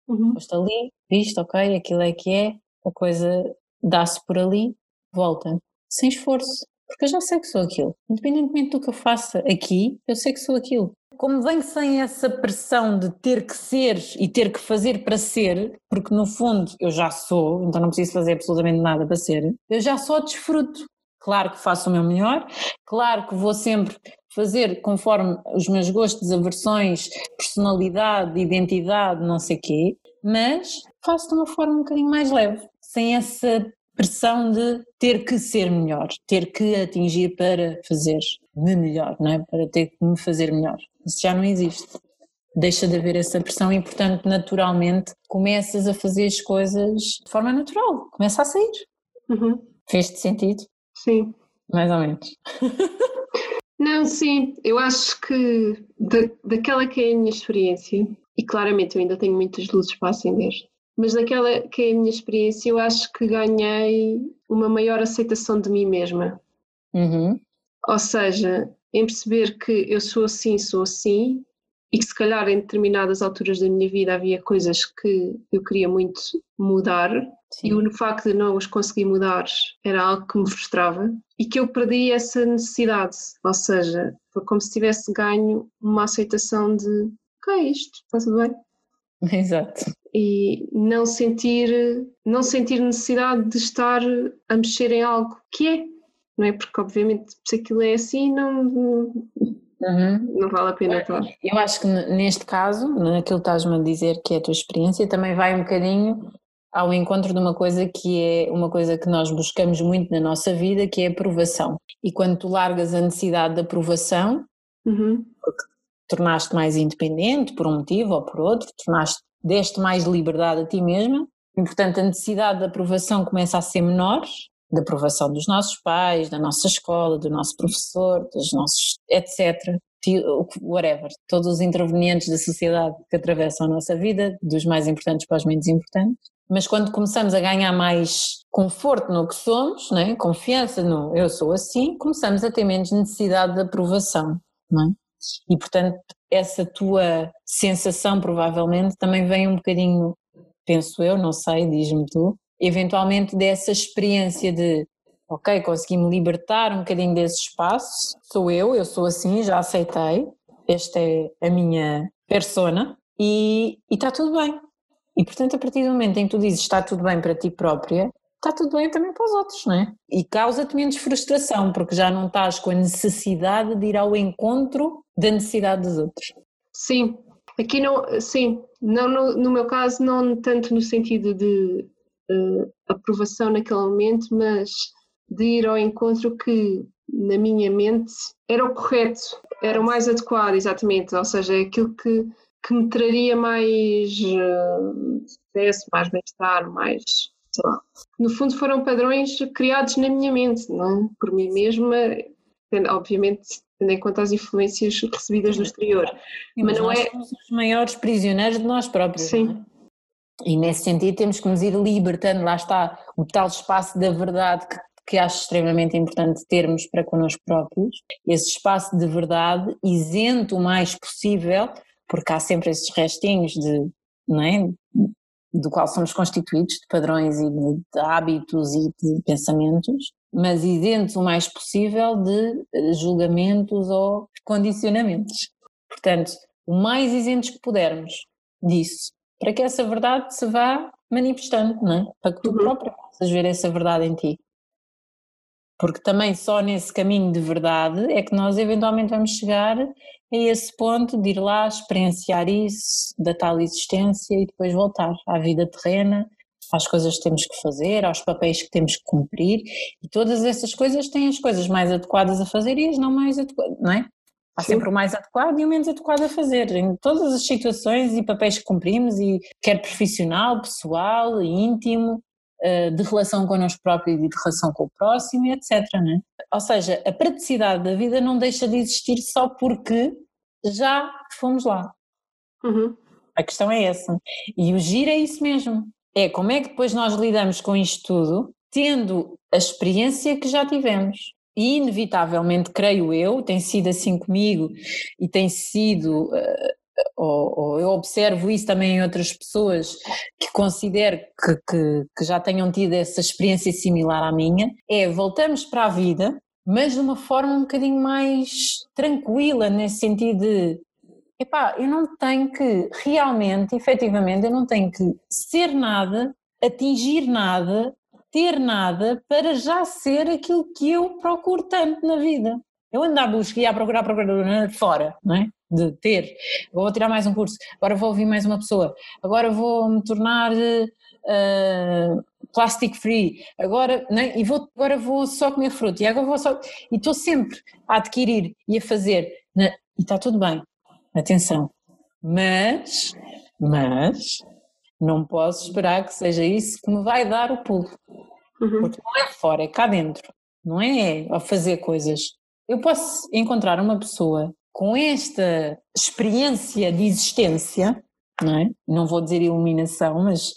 Uhum. Estou ali, visto, ok, aquilo é que é, a coisa dá-se por ali, volta. Sem esforço, porque eu já sei que sou aquilo. Independentemente do que eu faça aqui, eu sei que sou aquilo. Como venho sem essa pressão de ter que ser e ter que fazer para ser, porque no fundo eu já sou, então não preciso fazer absolutamente nada para ser, eu já só desfruto. Claro que faço o meu melhor, claro que vou sempre fazer conforme os meus gostos, aversões, personalidade, identidade, não sei quê, mas faço de uma forma um bocadinho mais leve, sem essa pressão de ter que ser melhor, ter que atingir para fazer me melhor, não é? para ter que me fazer melhor. Isso já não existe. Deixa de haver essa pressão e, portanto, naturalmente começas a fazer as coisas de forma natural, começa a sair. Uhum. Fez-te sentido? Sim. Mais ou menos. Não, sim, eu acho que da, daquela que é a minha experiência, e claramente eu ainda tenho muitas luzes para acender, mas daquela que é a minha experiência, eu acho que ganhei uma maior aceitação de mim mesma. Uhum. Ou seja, em perceber que eu sou assim, sou assim, e que se calhar em determinadas alturas da minha vida havia coisas que eu queria muito mudar Sim. e o facto de não os conseguir mudar era algo que me frustrava e que eu perdi essa necessidade, ou seja, foi como se tivesse ganho uma aceitação de ok, é isto, está tudo bem. Exato. E não sentir, não sentir necessidade de estar a mexer em algo que é, não é? Porque obviamente se aquilo é assim não Uhum. Não vale a pena estar. Eu acho que neste caso, naquilo que estás-me a dizer que é a tua experiência, também vai um bocadinho ao encontro de uma coisa que é uma coisa que nós buscamos muito na nossa vida, que é a aprovação. E quando tu largas a necessidade de aprovação, uhum. porque tornaste mais independente por um motivo ou por outro, tornaste, deste mais liberdade a ti mesma, e portanto a necessidade de aprovação começa a ser menor, da aprovação dos nossos pais, da nossa escola, do nosso professor, dos nossos etc. Whatever, todos os intervenientes da sociedade que atravessam a nossa vida, dos mais importantes para os menos importantes. Mas quando começamos a ganhar mais conforto no que somos, né? confiança no eu sou assim, começamos a ter menos necessidade de aprovação. Não é? E portanto, essa tua sensação provavelmente também vem um bocadinho, penso eu, não sei, diz-me tu, eventualmente dessa experiência de ok, consegui-me libertar um bocadinho desse espaço, sou eu, eu sou assim, já aceitei, esta é a minha persona e está tudo bem. E portanto, a partir do momento em que tu dizes está tudo bem para ti própria, está tudo bem também para os outros, não é? E causa-te menos frustração, porque já não estás com a necessidade de ir ao encontro da necessidade dos outros. Sim, aqui não, sim, não no, no meu caso, não tanto no sentido de uh, aprovação naquele momento, mas de ir ao encontro que na minha mente era o correto, era o mais adequado, exatamente, ou seja, é aquilo que, que me traria mais uh, sucesso, mais bem-estar, mais, sei lá. No fundo foram padrões criados na minha mente, não por mim mesma, obviamente tendo em conta as influências recebidas do exterior. Sim, mas, mas não é somos os maiores prisioneiros de nós próprios. Sim. É? E nesse sentido temos que nos ir libertando, lá está, o tal espaço da verdade que, que acho extremamente importante termos para connosco próprios, esse espaço de verdade isento o mais possível, porque há sempre esses restinhos de, não é, do qual somos constituídos, de padrões e de, de hábitos e de pensamentos, mas isentos o mais possível de eh, julgamentos ou condicionamentos. Portanto, o mais isentos que pudermos disso, para que essa verdade se vá manifestando, não é? Para que tu uhum. próprio possas ver essa verdade em ti. Porque também só nesse caminho de verdade é que nós eventualmente vamos chegar a esse ponto de ir lá experienciar isso, da tal existência e depois voltar à vida terrena, às coisas que temos que fazer, aos papéis que temos que cumprir. E todas essas coisas têm as coisas mais adequadas a fazer e as não mais adequadas, não é? Há sempre o mais adequado e o menos adequado a fazer, em todas as situações e papéis que cumprimos, e quer profissional, pessoal, íntimo, de relação connosco próprios e de relação com o próximo, etc. Né? Ou seja, a praticidade da vida não deixa de existir só porque já fomos lá. Uhum. A questão é essa. E o giro é isso mesmo. É como é que depois nós lidamos com isto tudo, tendo a experiência que já tivemos e inevitavelmente, creio eu, tem sido assim comigo e tem sido, uh, ou, ou, eu observo isso também em outras pessoas que considero que, que, que já tenham tido essa experiência similar à minha, é voltamos para a vida, mas de uma forma um bocadinho mais tranquila, nesse sentido de epá, eu não tenho que realmente, efetivamente, eu não tenho que ser nada, atingir nada, ter nada para já ser aquilo que eu procuro tanto na vida. Eu ando à busca e a procurar, procurar fora, não é? De ter. Vou tirar mais um curso, agora vou ouvir mais uma pessoa, agora vou me tornar uh, plastic free, agora, é? e vou, agora vou só comer fruta, e agora vou só. E estou sempre a adquirir e a fazer, né? e está tudo bem, atenção. Mas, mas, não posso esperar que seja isso que me vai dar o pulo. Uhum. Porque não é fora, é cá dentro. Não é a fazer coisas. Eu posso encontrar uma pessoa com esta experiência de existência, não é? Não vou dizer iluminação, mas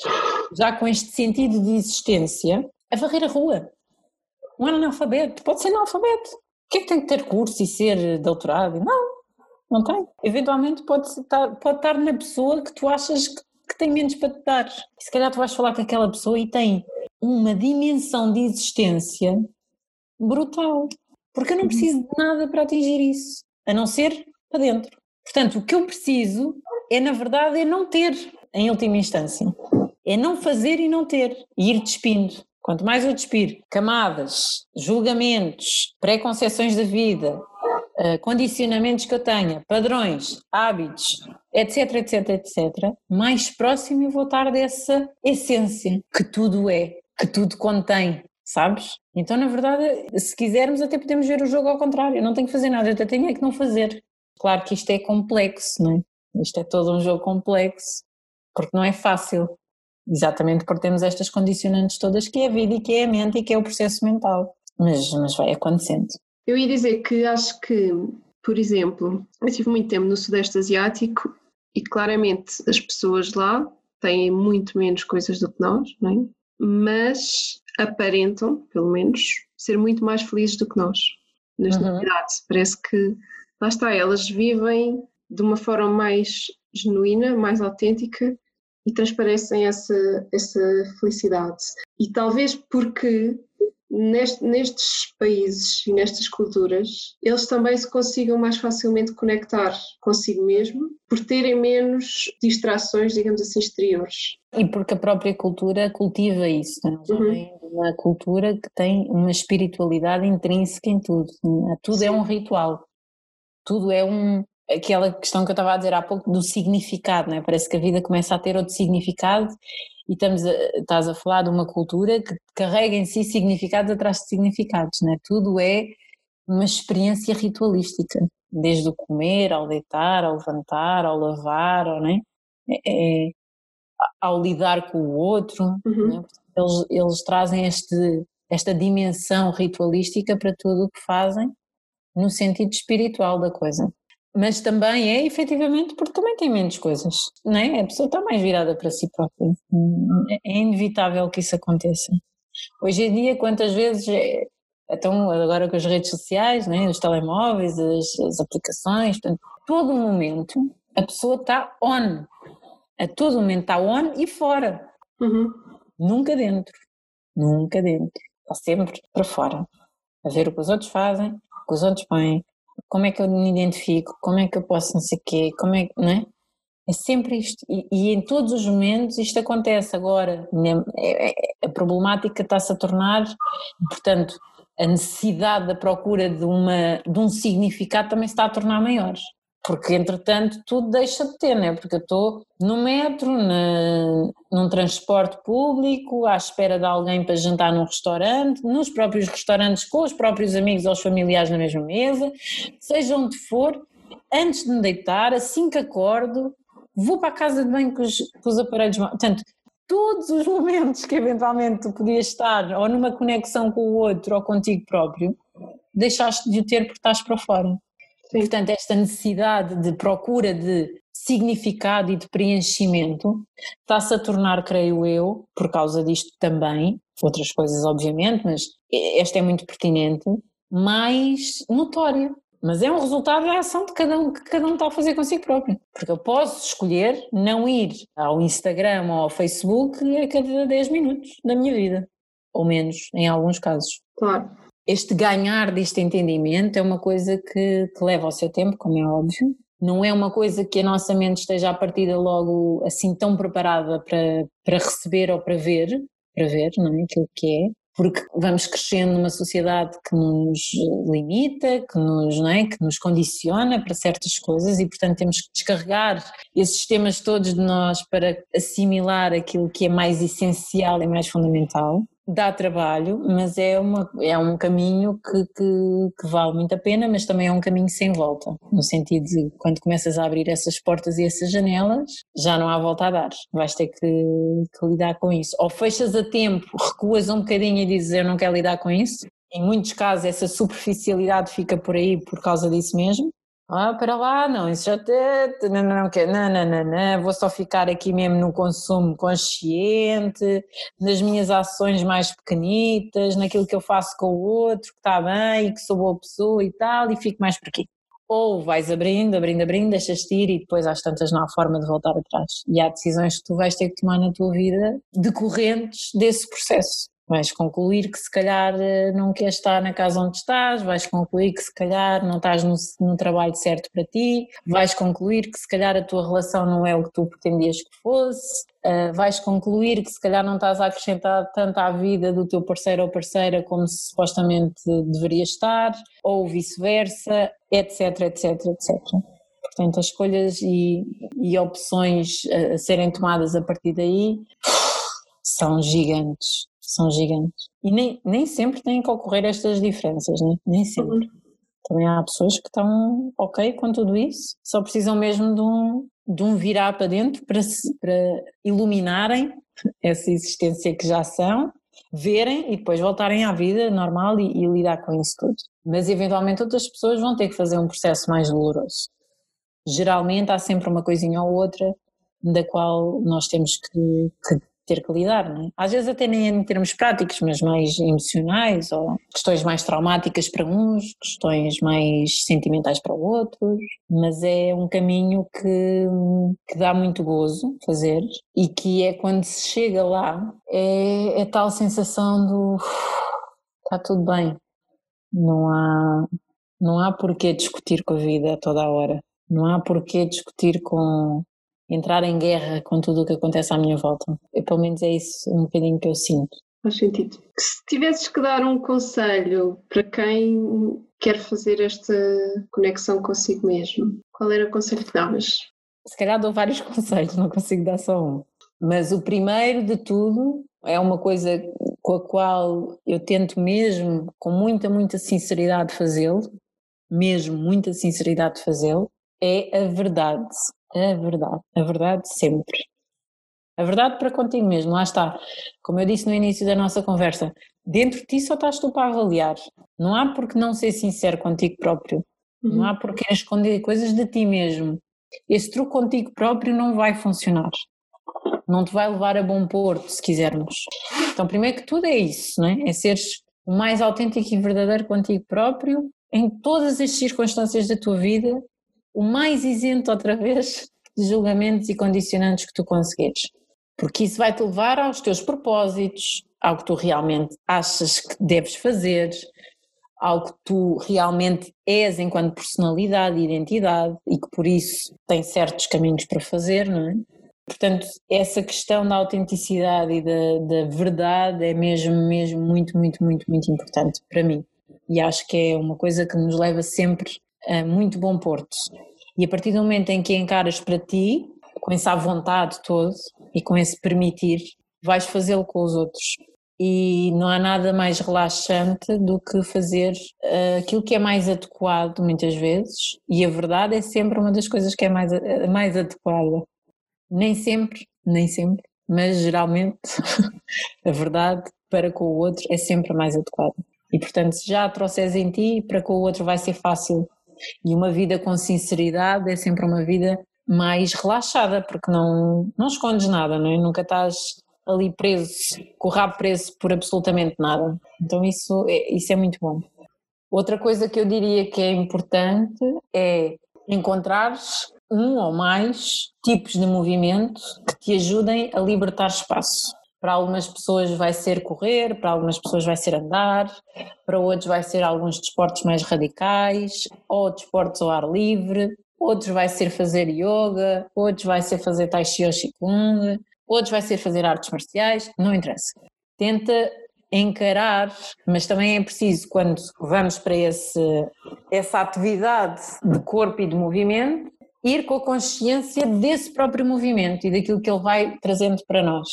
já com este sentido de existência, a varrer a rua. Um analfabeto, pode ser analfabeto. O que é que tem que ter curso e ser doutorado? Não. não tem. Eventualmente pode estar, pode estar na pessoa que tu achas que, que tem menos para te dar. E se calhar tu vais falar com aquela pessoa e tem uma dimensão de existência brutal. Porque eu não preciso de nada para atingir isso, a não ser para dentro. Portanto, o que eu preciso é, na verdade, é não ter, em última instância. É não fazer e não ter. E ir despindo. Quanto mais eu despir camadas, julgamentos, preconceições da vida, eh, condicionamentos que eu tenha, padrões, hábitos, etc, etc, etc, mais próximo eu vou estar dessa essência que tudo é, que tudo contém, sabes? Então, na verdade, se quisermos, até podemos ver o jogo ao contrário. Eu não tenho que fazer nada, eu até tenho é que não fazer. Claro que isto é complexo, não é? Isto é todo um jogo complexo, porque não é fácil. Exatamente porque temos estas condicionantes todas que é a vida e que é a mente e que é o processo mental. Mas, mas vai acontecendo. Eu ia dizer que acho que, por exemplo, eu tive muito tempo no Sudeste Asiático e claramente as pessoas lá têm muito menos coisas do que nós, não é? mas aparentam, pelo menos, ser muito mais felizes do que nós. Nesta uhum. parece que, lá está, elas vivem de uma forma mais genuína, mais autêntica e transparecem essa, essa felicidade. E talvez porque neste, nestes países e nestas culturas, eles também se consigam mais facilmente conectar consigo mesmo, por terem menos distrações, digamos assim, exteriores. E porque a própria cultura cultiva isso, não é? Uhum. uma cultura que tem uma espiritualidade intrínseca em tudo. É? Tudo Sim. é um ritual, tudo é um, aquela questão que eu estava a dizer há pouco do significado, não é? Parece que a vida começa a ter outro significado e estamos a, estás a falar de uma cultura que carrega em si significados atrás de significados, não é? Tudo é uma experiência ritualística, desde o comer, ao deitar, ao levantar, ao lavar, ao, né? é, é, ao lidar com o outro, uhum. é? eles, eles trazem este, esta dimensão ritualística para tudo o que fazem no sentido espiritual da coisa mas também é efetivamente porque também tem menos coisas, não é? A pessoa está mais virada para si própria. É inevitável que isso aconteça. Hoje em dia, quantas vezes, é, então agora com as redes sociais, né, os telemóveis, as, as aplicações, portanto, todo momento a pessoa está on, a todo momento está on e fora, uhum. nunca dentro, nunca dentro, está sempre para fora, a ver o que os outros fazem, o que os outros põem, como é que eu me identifico, como é que eu posso não sei o quê, como é que, não é? É sempre isto, e, e, em todos os momentos isto acontece agora, é, é, a problemática está-se a tornar, portanto, a necessidade da procura de, uma, de um significado também se está a tornar maior porque entretanto tudo deixa de ter, né? porque eu estou no metro, na, num transporte público, à espera de alguém para jantar num restaurante, nos próprios restaurantes com os próprios amigos ou os familiares na mesma mesa, seja onde for, antes de me deitar, assim que acordo, vou para a casa de banho com os, com os aparelhos, portanto, todos os momentos que eventualmente tu podias estar ou numa conexão com o outro ou contigo próprio, deixaste de o ter porque estás para fora. Sim. Portanto, esta necessidade de procura de significado e de preenchimento está-se a tornar, creio eu, por causa disto também, outras coisas obviamente, mas esta é muito pertinente, mais notória. Mas é um resultado da ação de cada um que cada um está a fazer consigo próprio. Porque eu posso escolher não ir ao Instagram ou ao Facebook a cada 10 minutos da minha vida, ou menos, em alguns casos. Claro este ganhar deste entendimento é uma coisa que, que leva ao seu tempo, como é óbvio. Não é uma coisa que a nossa mente esteja à partida logo assim tão preparada para, para receber ou para ver, para ver, não é? Aquilo que é porque vamos crescendo numa sociedade que nos limita, que nos, não é, que nos condiciona para certas coisas e, portanto, temos que descarregar esses sistemas todos de nós para assimilar aquilo que é mais essencial e mais fundamental dá trabalho, mas é, uma, é um caminho que, que, que, vale muito a pena, mas também é um caminho sem volta, no sentido de quando começas a abrir essas portas e essas janelas, já não há volta a dar, vais ter que, que lidar com isso. Ou fechas a tempo, recuas um bocadinho e dizes eu não quero lidar com isso, em muitos casos essa superficialidade fica por aí por causa disso mesmo, ah, para lá, não, isso já te, não, não, não, não, não, não, vou só ficar aqui mesmo no consumo consciente, nas minhas ações mais pequenitas, naquilo que eu faço com o outro, que está bem e que sou boa pessoa e tal, e fico mais por aqui. ou vais abrindo, abrindo, abrindo, deixas-te ir e depois às tantas não há forma de voltar atrás. E há decisões que tu vais ter que tomar na tua vida decorrentes desse processo. Vais concluir que se calhar eh, não queres estar na casa onde estás, vais concluir que se calhar não estás no, no, trabalho certo para ti, vais concluir que se calhar a tua relação não é o que tu pretendias que fosse, uh, vais concluir que se calhar não estás a acrescentar tanto à vida do teu parceiro ou parceira como se supostamente deveria estar, ou vice-versa, etc, etc, etc. Portanto, as escolhas e, e opções a, a serem tomadas a partir daí são gigantes são gigantes. E nem, nem sempre têm que ocorrer estas diferenças, né? nem sempre. Uhum. Também há pessoas que estão ok com tudo isso, só precisam mesmo de um, de um virar para dentro para, para iluminarem essa existência que já são, verem e depois voltarem à vida normal e, e lidar com isso tudo. Mas eventualmente outras pessoas vão ter que fazer um processo mais doloroso. Geralmente há sempre uma coisinha ou outra da qual nós temos que, que ter que lidar, não é? Às vezes até nem em termos práticos, mas mais emocionais ou questões mais traumáticas para uns, questões mais sentimentais para outros, mas é um caminho que, que dá muito gozo fazer e que é quando se chega lá, é, é tal sensação do está tudo bem, não há, não há porquê discutir com a vida toda a hora, não há porquê discutir com entrar em guerra com tudo o que acontece à minha volta. E, pelo menos é isso um bocadinho que eu sinto. Faz sentido. Se tivesses que dar um conselho para quem quer fazer esta conexão consigo mesmo, qual era o conselho que davas? Se calhar dou vários conselhos, não consigo dar só um. Mas o primeiro de tudo é uma coisa com a qual eu tento mesmo, com muita, muita sinceridade, fazê-lo, mesmo muita sinceridade fazê-lo, é a verdade. A verdade, a verdade sempre. A verdade para contigo mesmo, lá está. Como eu disse no início da nossa conversa, dentro de ti só estás tu para avaliar. Não há por que não ser sincero contigo próprio. Uhum. Não há por que esconder coisas de ti mesmo. Esse truque contigo próprio não vai funcionar. Não te vai levar a bom porto, se quisermos. Então, primeiro que tudo é isso, não é? É seres o mais autêntico e verdadeiro contigo próprio em todas as circunstâncias da tua vida o mais isento outra vez de julgamentos e condicionantes que tu conseguires. Porque isso vai te levar aos teus propósitos, ao que tu realmente achas que deves fazer, ao que tu realmente és enquanto personalidade e identidade e que por isso tem certos caminhos para fazer, não é? Portanto, essa questão da autenticidade e da, da verdade é mesmo, mesmo muito, muito, muito, muito importante para mim. E acho que é uma coisa que nos leva sempre a muito bom porto. E a partir do momento em que encaras para ti, com essa vontade toda e com esse permitir, vais fazê-lo com os outros. E não há nada mais relaxante do que fazer uh, aquilo que é mais adequado, muitas vezes, e a verdade é sempre uma das coisas que é mais, uh, mais adequada. Nem sempre, nem sempre, mas geralmente a verdade para com o outro é sempre mais adequada. E portanto, se já a trouxeres em ti, para com o outro vai ser fácil e uma vida com sinceridade é sempre uma vida mais relaxada, porque não, não escondes nada, não é? Nunca estás ali preso, com o rabo preso por absolutamente nada. Então isso é, isso é muito bom. Outra coisa que eu diria que é importante é encontrares um ou mais tipos de movimento que te ajudem a libertar espaço. Para algumas pessoas vai ser correr, para algumas pessoas vai ser andar, para outros vai ser alguns desportos mais radicais, ou desportos ao ar livre, outros vai ser fazer yoga, outros vai ser fazer tai chi ou qigong, outros vai ser fazer artes marciais, não interessa. Tenta encarar, mas também é preciso quando vamos para esse, essa atividade de corpo e de movimento, ir com a consciência desse próprio movimento e daquilo que ele vai trazendo para nós.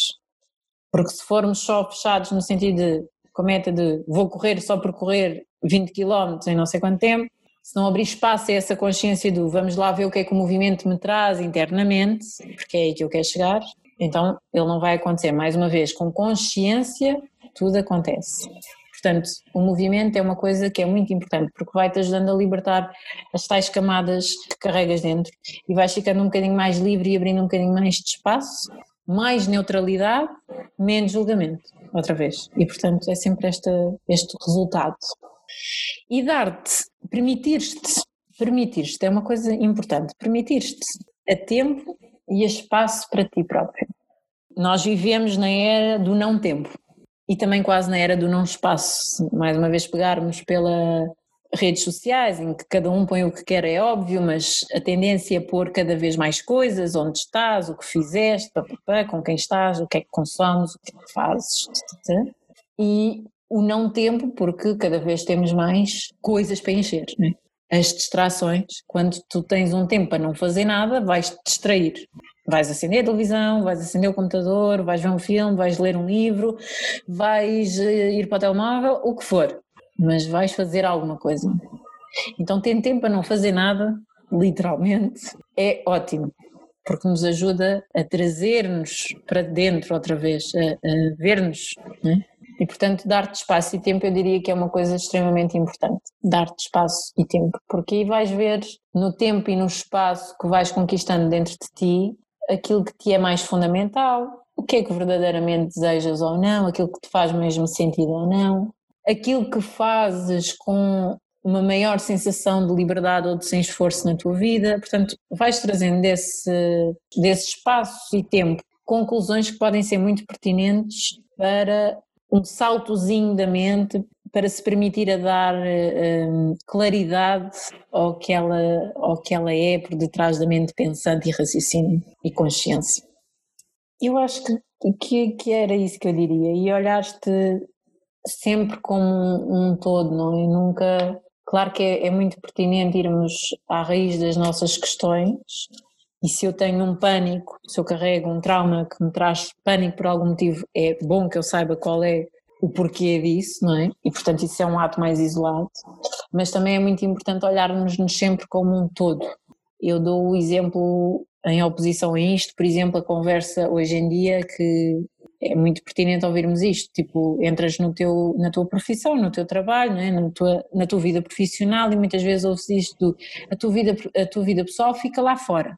Porque se formos só fechados no sentido de, com a meta de vou correr só por correr 20 km em não sei quanto tempo, se não abrir espaço a essa consciência do vamos lá ver o que é que o movimento me traz internamente, porque é aí que eu quero chegar, então ele não vai acontecer. Mais uma vez, com consciência, tudo acontece. Portanto, o movimento é uma coisa que é muito importante porque vai-te ajudando a libertar as tais camadas que carregas dentro e vais ficando um bocadinho mais livre e abrindo um bocadinho mais de espaço mais neutralidade, menos julgamento, outra vez. E portanto é sempre esta, este resultado. E dar-te, permitir-te permitir-te é uma coisa importante, permitir-te a tempo e a espaço para ti próprio. Nós vivemos na era do não tempo e também quase na era do não espaço. Mais uma vez pegarmos pela redes sociais em que cada um põe o que quer é óbvio, mas a tendência é pôr cada vez mais coisas, onde estás, o que fizeste, com quem estás, o que é que consomes, o que é que fazes, e o não tempo, porque cada vez temos mais coisas para encher, né? as distrações, quando tu tens um tempo para não fazer nada, vais te distrair. Vais acender a televisão, vais acender o computador, vais ver um filme, vais ler um livro, vais eh, ir para o telemóvel, o que for, mas vais fazer alguma coisa. Então, ter tempo para não fazer nada, literalmente, é ótimo, porque nos ajuda a trazer-nos para dentro outra vez, a, a ver-nos. Né? E, portanto, dar-te espaço e tempo eu diria que é uma coisa extremamente importante. Dar-te espaço e tempo, porque aí vais ver no tempo e no espaço que vais conquistando dentro de ti aquilo que te é mais fundamental, o que é que verdadeiramente desejas ou não, aquilo que te faz mesmo sentido ou não, aquilo que fazes com uma maior sensação de liberdade ou de sem esforço na tua vida. Portanto, vais trazendo desse, desse espaço e tempo conclusões que podem ser muito pertinentes para um saltozinho da mente para se permitir a dar um, claridade ao que, ela, ao que ela é por detrás da mente pensante e raciocínio e consciência. Eu acho que, que, que era isso que eu diria, e olhaste sempre como um, todo, não é? Nunca. Claro que é, é muito pertinente irmos à raiz das nossas questões, e se eu tenho um pânico, se eu carrego um trauma que me traz pânico por algum motivo, é bom que eu saiba qual é o porquê disso, não é? E portanto isso é um ato mais isolado. Mas também é muito importante olharmos-nos sempre como um todo. Eu dou o exemplo em oposição a isto, por exemplo, a conversa hoje em dia que é muito pertinente ouvirmos isto, tipo, entras no teu, na tua profissão, no teu trabalho, não é? na, tua, na tua vida profissional e muitas vezes ouves isto do, a tua vida, a tua vida pessoal fica lá fora.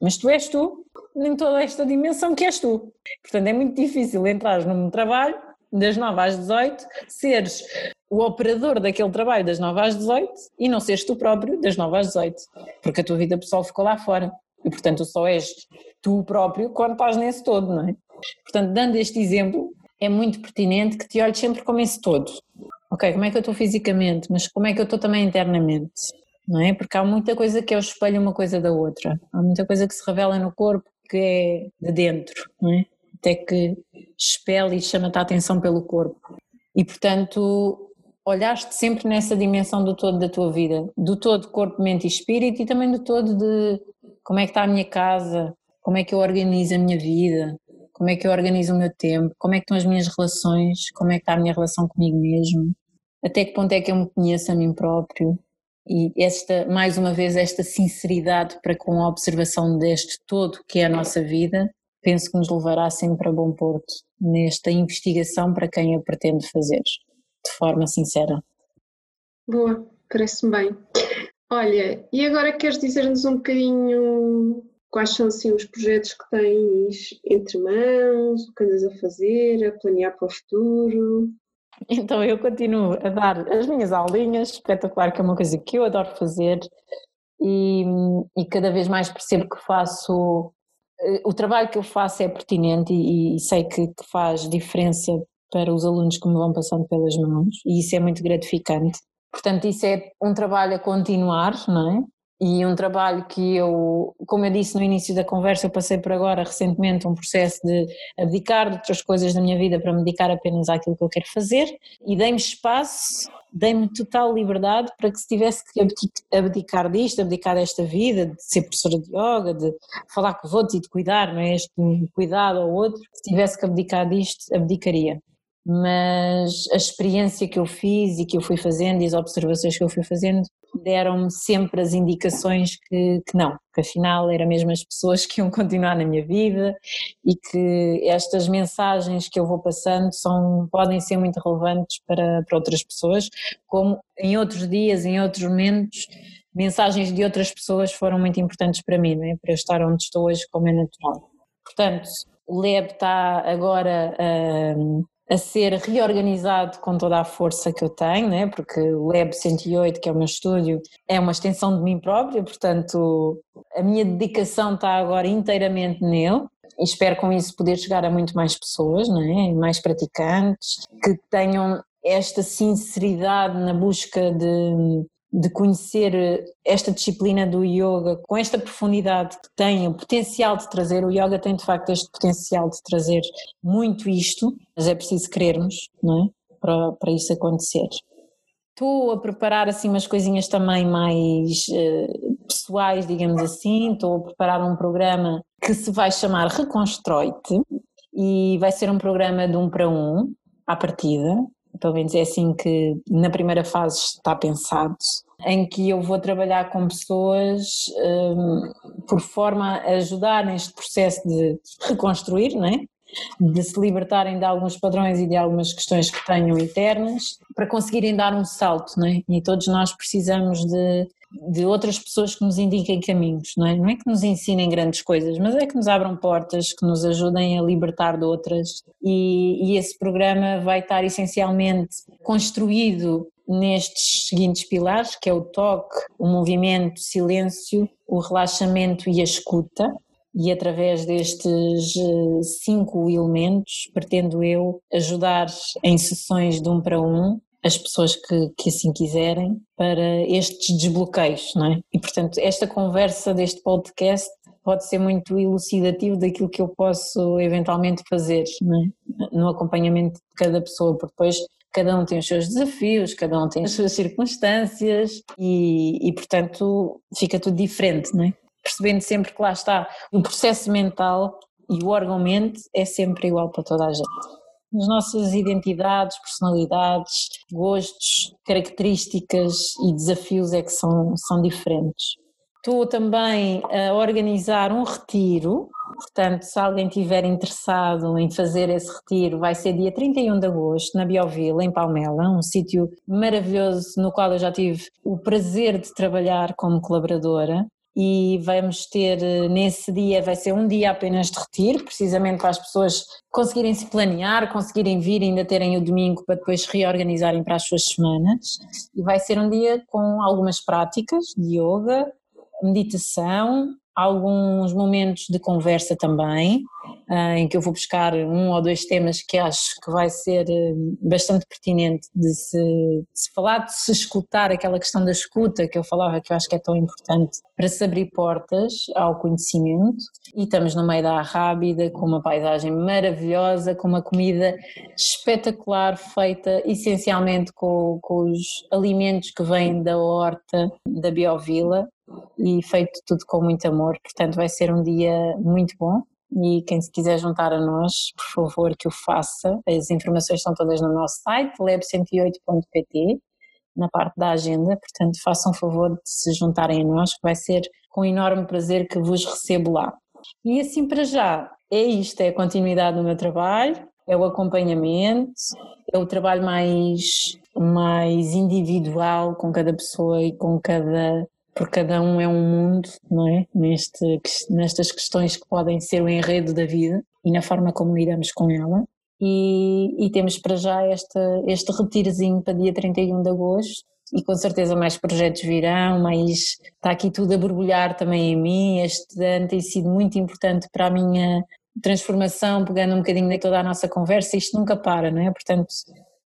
Mas tu és tu, em toda esta dimensão que és tu. Portanto, é muito difícil entrar num trabalho das 9 às 18, seres o operador daquele trabalho das 9 às 18 e não seres tu próprio das 9 às 18, porque a tua vida pessoal ficou lá fora. E portanto, só és tu próprio quando estás nesse todo, não é? Portanto, dando este exemplo, é muito pertinente que te olhes sempre como esse todo. Ok, como é que eu estou fisicamente, mas como é que eu estou também internamente? não é? Porque há muita coisa que é o espelho uma coisa da outra. Há muita coisa que se revela no corpo que é de dentro, não é? Até que espelha e chama-te a atenção pelo corpo. E portanto, olhaste sempre nessa dimensão do todo da tua vida, do todo corpo, mente e espírito e também do todo de como é que está a minha casa, como é que eu organizo a minha vida, como é que eu organizo o meu tempo, como é que estão as minhas relações, como é que está a minha relação comigo mesmo, até que ponto é que eu me conheço a mim próprio, e esta, mais uma vez, esta sinceridade para com a observação deste todo que é a nossa vida, penso que nos levará sempre a bom porto nesta investigação para quem a pretende fazer, de forma sincera. Boa, parece-me bem. Olha, e agora queres dizer-nos um bocadinho quais são assim os projetos que tens entre mãos, o que andas a fazer, a planear para o futuro? Então eu continuo a dar as minhas aulinhas, espetacular, que é uma coisa que eu adoro fazer e, e cada vez mais percebo que faço, eh, o trabalho que eu faço é pertinente e, e sei que, que faz diferença para os alunos que me vão passando pelas mãos e isso é muito gratificante. Portanto, isso é um trabalho a continuar, não é? e um trabalho que eu, como eu disse no início da conversa, eu passei por agora recentemente um processo de abdicar de outras coisas da minha vida para me dedicar apenas àquilo que eu quero fazer e dei-me espaço, dei-me total liberdade para que se tivesse que abdicar disto, abdicar desta vida, de ser professora de yoga, de falar com os outros e de cuidar, não é? Este cuidado ao outro, se tivesse que abdicar disto, abdicaria mas a experiência que eu fiz e que eu fui fazendo e as observações que eu fui fazendo deram-me sempre as indicações que, que não, que afinal eram mesmo as pessoas que iam continuar na minha vida e que estas mensagens que eu vou passando são, podem ser muito relevantes para, para outras pessoas, como em outros dias, em outros momentos, mensagens de outras pessoas foram muito importantes para mim, é? para eu estar onde estou hoje como é natural. Portanto, o LEB está agora a a ser reorganizado com toda a força que eu tenho, né? porque o Lab 108, que é o meu estúdio, é uma extensão de mim própria, portanto a minha dedicação está agora inteiramente nele e espero com isso poder chegar a muito mais pessoas, não é? mais praticantes, que tenham esta sinceridade na busca de, de conhecer esta disciplina do yoga com esta profundidade que tem, o potencial de trazer, o yoga tem de facto este potencial de trazer muito isto, mas é preciso querermos, não é? Para, para isso acontecer. Estou a preparar assim umas coisinhas também mais uh, pessoais, digamos assim, estou a preparar um programa que se vai chamar Reconstrói-te e vai ser um programa de um para um, à partida, pelo menos é assim que na primeira fase está pensado, em que eu vou trabalhar com pessoas um, por forma a ajudar neste processo de reconstruir, não é? De se libertarem de alguns padrões e de algumas questões que tenham internas, para conseguirem dar um salto, não é? E todos nós precisamos de, de outras pessoas que nos indiquem caminhos, não é? Não é que nos ensinem grandes coisas, mas é que nos abram portas, que nos ajudem a libertar de outras. E, e esse programa vai estar essencialmente construído nestes seguintes pilares, que é o toque, o movimento, o silêncio, o relaxamento e a escuta e através destes eh, cinco elementos pretendo eu ajudar em sessões de um para um as pessoas que, que assim quiserem para estes desbloqueios, não é? E portanto esta conversa deste podcast pode ser muito elucidativo daquilo que eu posso eventualmente fazer é? no acompanhamento de cada pessoa, porque depois cada um tem os seus desafios, cada um tem as suas circunstâncias e, e portanto fica tudo diferente, não é? Percebendo sempre que lá está o processo mental e o órgão mente é sempre igual para toda a gente. As nossas identidades, personalidades, gostos, características e desafios é que são, são diferentes. Estou também a organizar um retiro, portanto, se alguém estiver interessado em fazer esse retiro, vai ser dia 31 de agosto, na Biovila, em Palmela, um sítio maravilhoso no qual eu já tive o prazer de trabalhar como colaboradora e vamos ter eh, nesse dia, vai ser um dia apenas de retiro, precisamente para as pessoas conseguirem se planear, conseguirem vir e ainda terem o domingo para depois reorganizarem para as suas semanas. E vai ser um dia com algumas práticas de yoga, meditação, alguns momentos de conversa também, ah, em que eu vou buscar um ou dois temas que acho que vai ser eh, bastante pertinente de se, de se, falar, de se escutar, aquela questão da escuta que eu falava que eu acho que é tão importante para se abrir portas ao conhecimento. E estamos no meio da Arrábida, com uma paisagem maravilhosa, com uma comida espetacular, feita essencialmente com, com os alimentos que vêm da horta da Biovila e feito tudo com muito amor, portanto vai ser um dia muito bom. E quem se quiser juntar a nós, por favor que o faça, as informações estão todas no nosso site, lab108.pt, na parte da agenda, portanto façam favor de se juntarem a nós, que vai ser com enorme prazer que vos recebo lá. E assim para já, é isto, é a continuidade do meu trabalho, é o acompanhamento, é o trabalho mais, mais individual com cada pessoa e com cada porque cada um é um mundo, não é? Neste, nestas questões que podem ser o enredo da vida e na forma como lidamos com ela. E, e temos para já esta, este retirozinho para dia 31 de agosto e com certeza mais projetos virão, mais está aqui tudo a borbulhar também em mim. Este ano tem sido muito importante para a minha transformação, pegando um bocadinho de toda a nossa conversa, isto nunca para, não é? Portanto,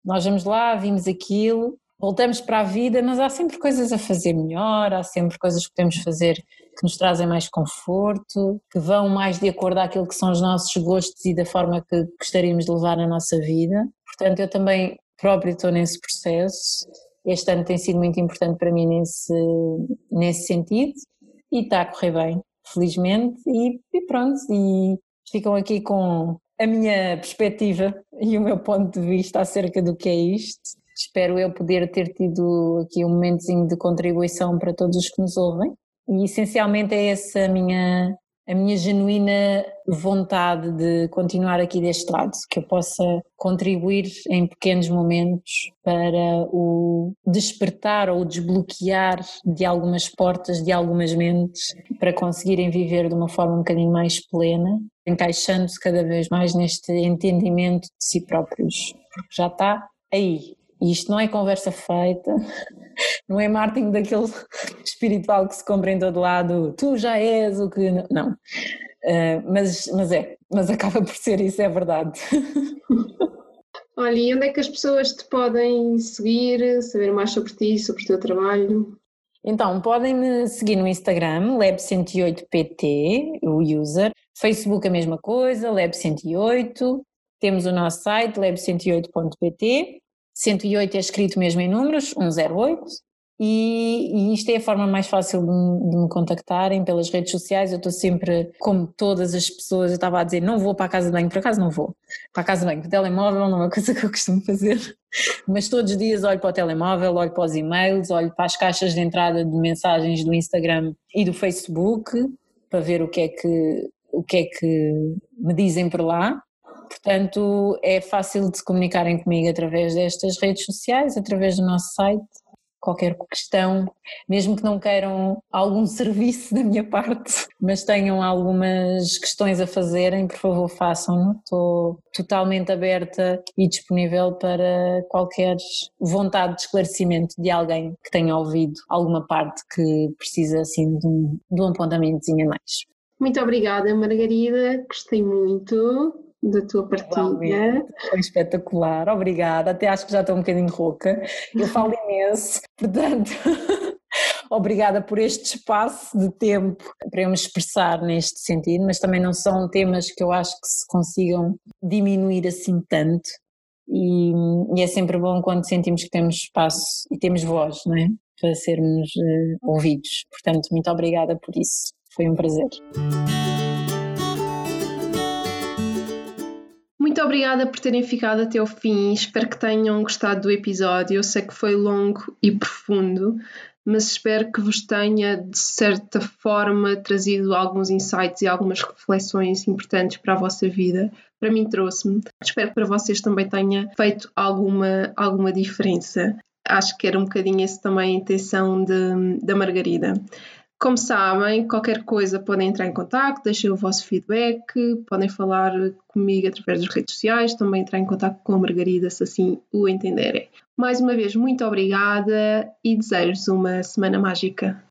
nós vamos lá, vimos aquilo, voltamos para a vida, mas há sempre coisas a fazer melhor, há sempre coisas que podemos fazer que nos trazem mais conforto, que vão mais de acordo àquilo que são os nossos gostos e da forma que gostaríamos de levar a nossa vida. Portanto, eu também próprio estou nesse processo. Este ano tem sido muito importante para mim nesse, nesse sentido e está a correr bem, felizmente. E, e pronto, e ficam aqui com a minha perspectiva e o meu ponto de vista acerca do que é isto Espero eu poder ter tido aqui um momentozinho de contribuição para todos os que nos ouvem. E essencialmente é essa a minha, a minha genuína vontade de continuar aqui deste lado, que eu possa contribuir em pequenos momentos para o despertar ou desbloquear de algumas portas, de algumas mentes, para conseguirem viver de uma forma um bocadinho mais plena, encaixando-se cada vez mais neste entendimento de si próprios. Porque já está aí. E isto não é conversa feita, não é marketing daquele espiritual que se compra em todo lado, tu já és o que. Não. Uh, mas, mas é, mas acaba por ser isso, é verdade. Olha, e onde é que as pessoas te podem seguir, saber mais sobre ti, sobre o teu trabalho? Então, podem me seguir no Instagram, lab108pt, o user, Facebook a mesma coisa, lab108, temos o nosso site lab108.pt 108 é escrito mesmo em números, 108, e, e isto é a forma mais fácil de, de, me contactarem pelas redes sociais. Eu estou sempre, como todas as pessoas, eu estava a dizer, não vou para a casa de banho, por acaso não vou. Para a casa de banho, o telemóvel não é uma coisa que eu costumo fazer, mas todos os dias olho para o telemóvel, olho para os e-mails, olho para as caixas de entrada de mensagens do Instagram e do Facebook para ver o que é que, o que, é que me dizem por lá Portanto, é fácil de se comunicarem comigo através destas redes sociais, através do nosso site. Qualquer questão, mesmo que não queiram algum serviço da minha parte, mas tenham algumas questões a fazerem, por favor façam-no. Estou totalmente aberta e disponível para qualquer vontade de esclarecimento de alguém que tenha ouvido alguma parte que precisa assim de um, de um apontamentozinho a mais. Muito obrigada, Margarida. Gostei muito da tua partilha. Foi espetacular, obrigada. Até acho que já estou um bocadinho rouca. Eu falo imenso, portanto, obrigada por este espaço de tempo para eu me expressar neste sentido, mas também não são temas que eu acho que se consigam diminuir assim tanto. E, e é sempre bom quando sentimos que temos espaço e temos voz, não é? Para sermos uh, ouvidos. Portanto, muito obrigada por isso. Foi um prazer. Muito obrigada por terem ficado até o fim. Espero que tenham gostado do episódio. Eu sei que foi longo e profundo, mas espero que vos tenha, de certa forma, trazido alguns insights e algumas reflexões importantes para a vossa vida. Para mim, trouxe-me. Espero que para vocês também tenha feito alguma, alguma diferença. Acho que era um bocadinho esse também a intenção da Margarida. Como sabem, qualquer coisa podem entrar em contato, deixem o vosso feedback, podem falar comigo através das redes sociais, também entrar em contato com a Margarida se assim o entenderem. Mais uma vez, muito obrigada e desejo-vos uma semana mágica.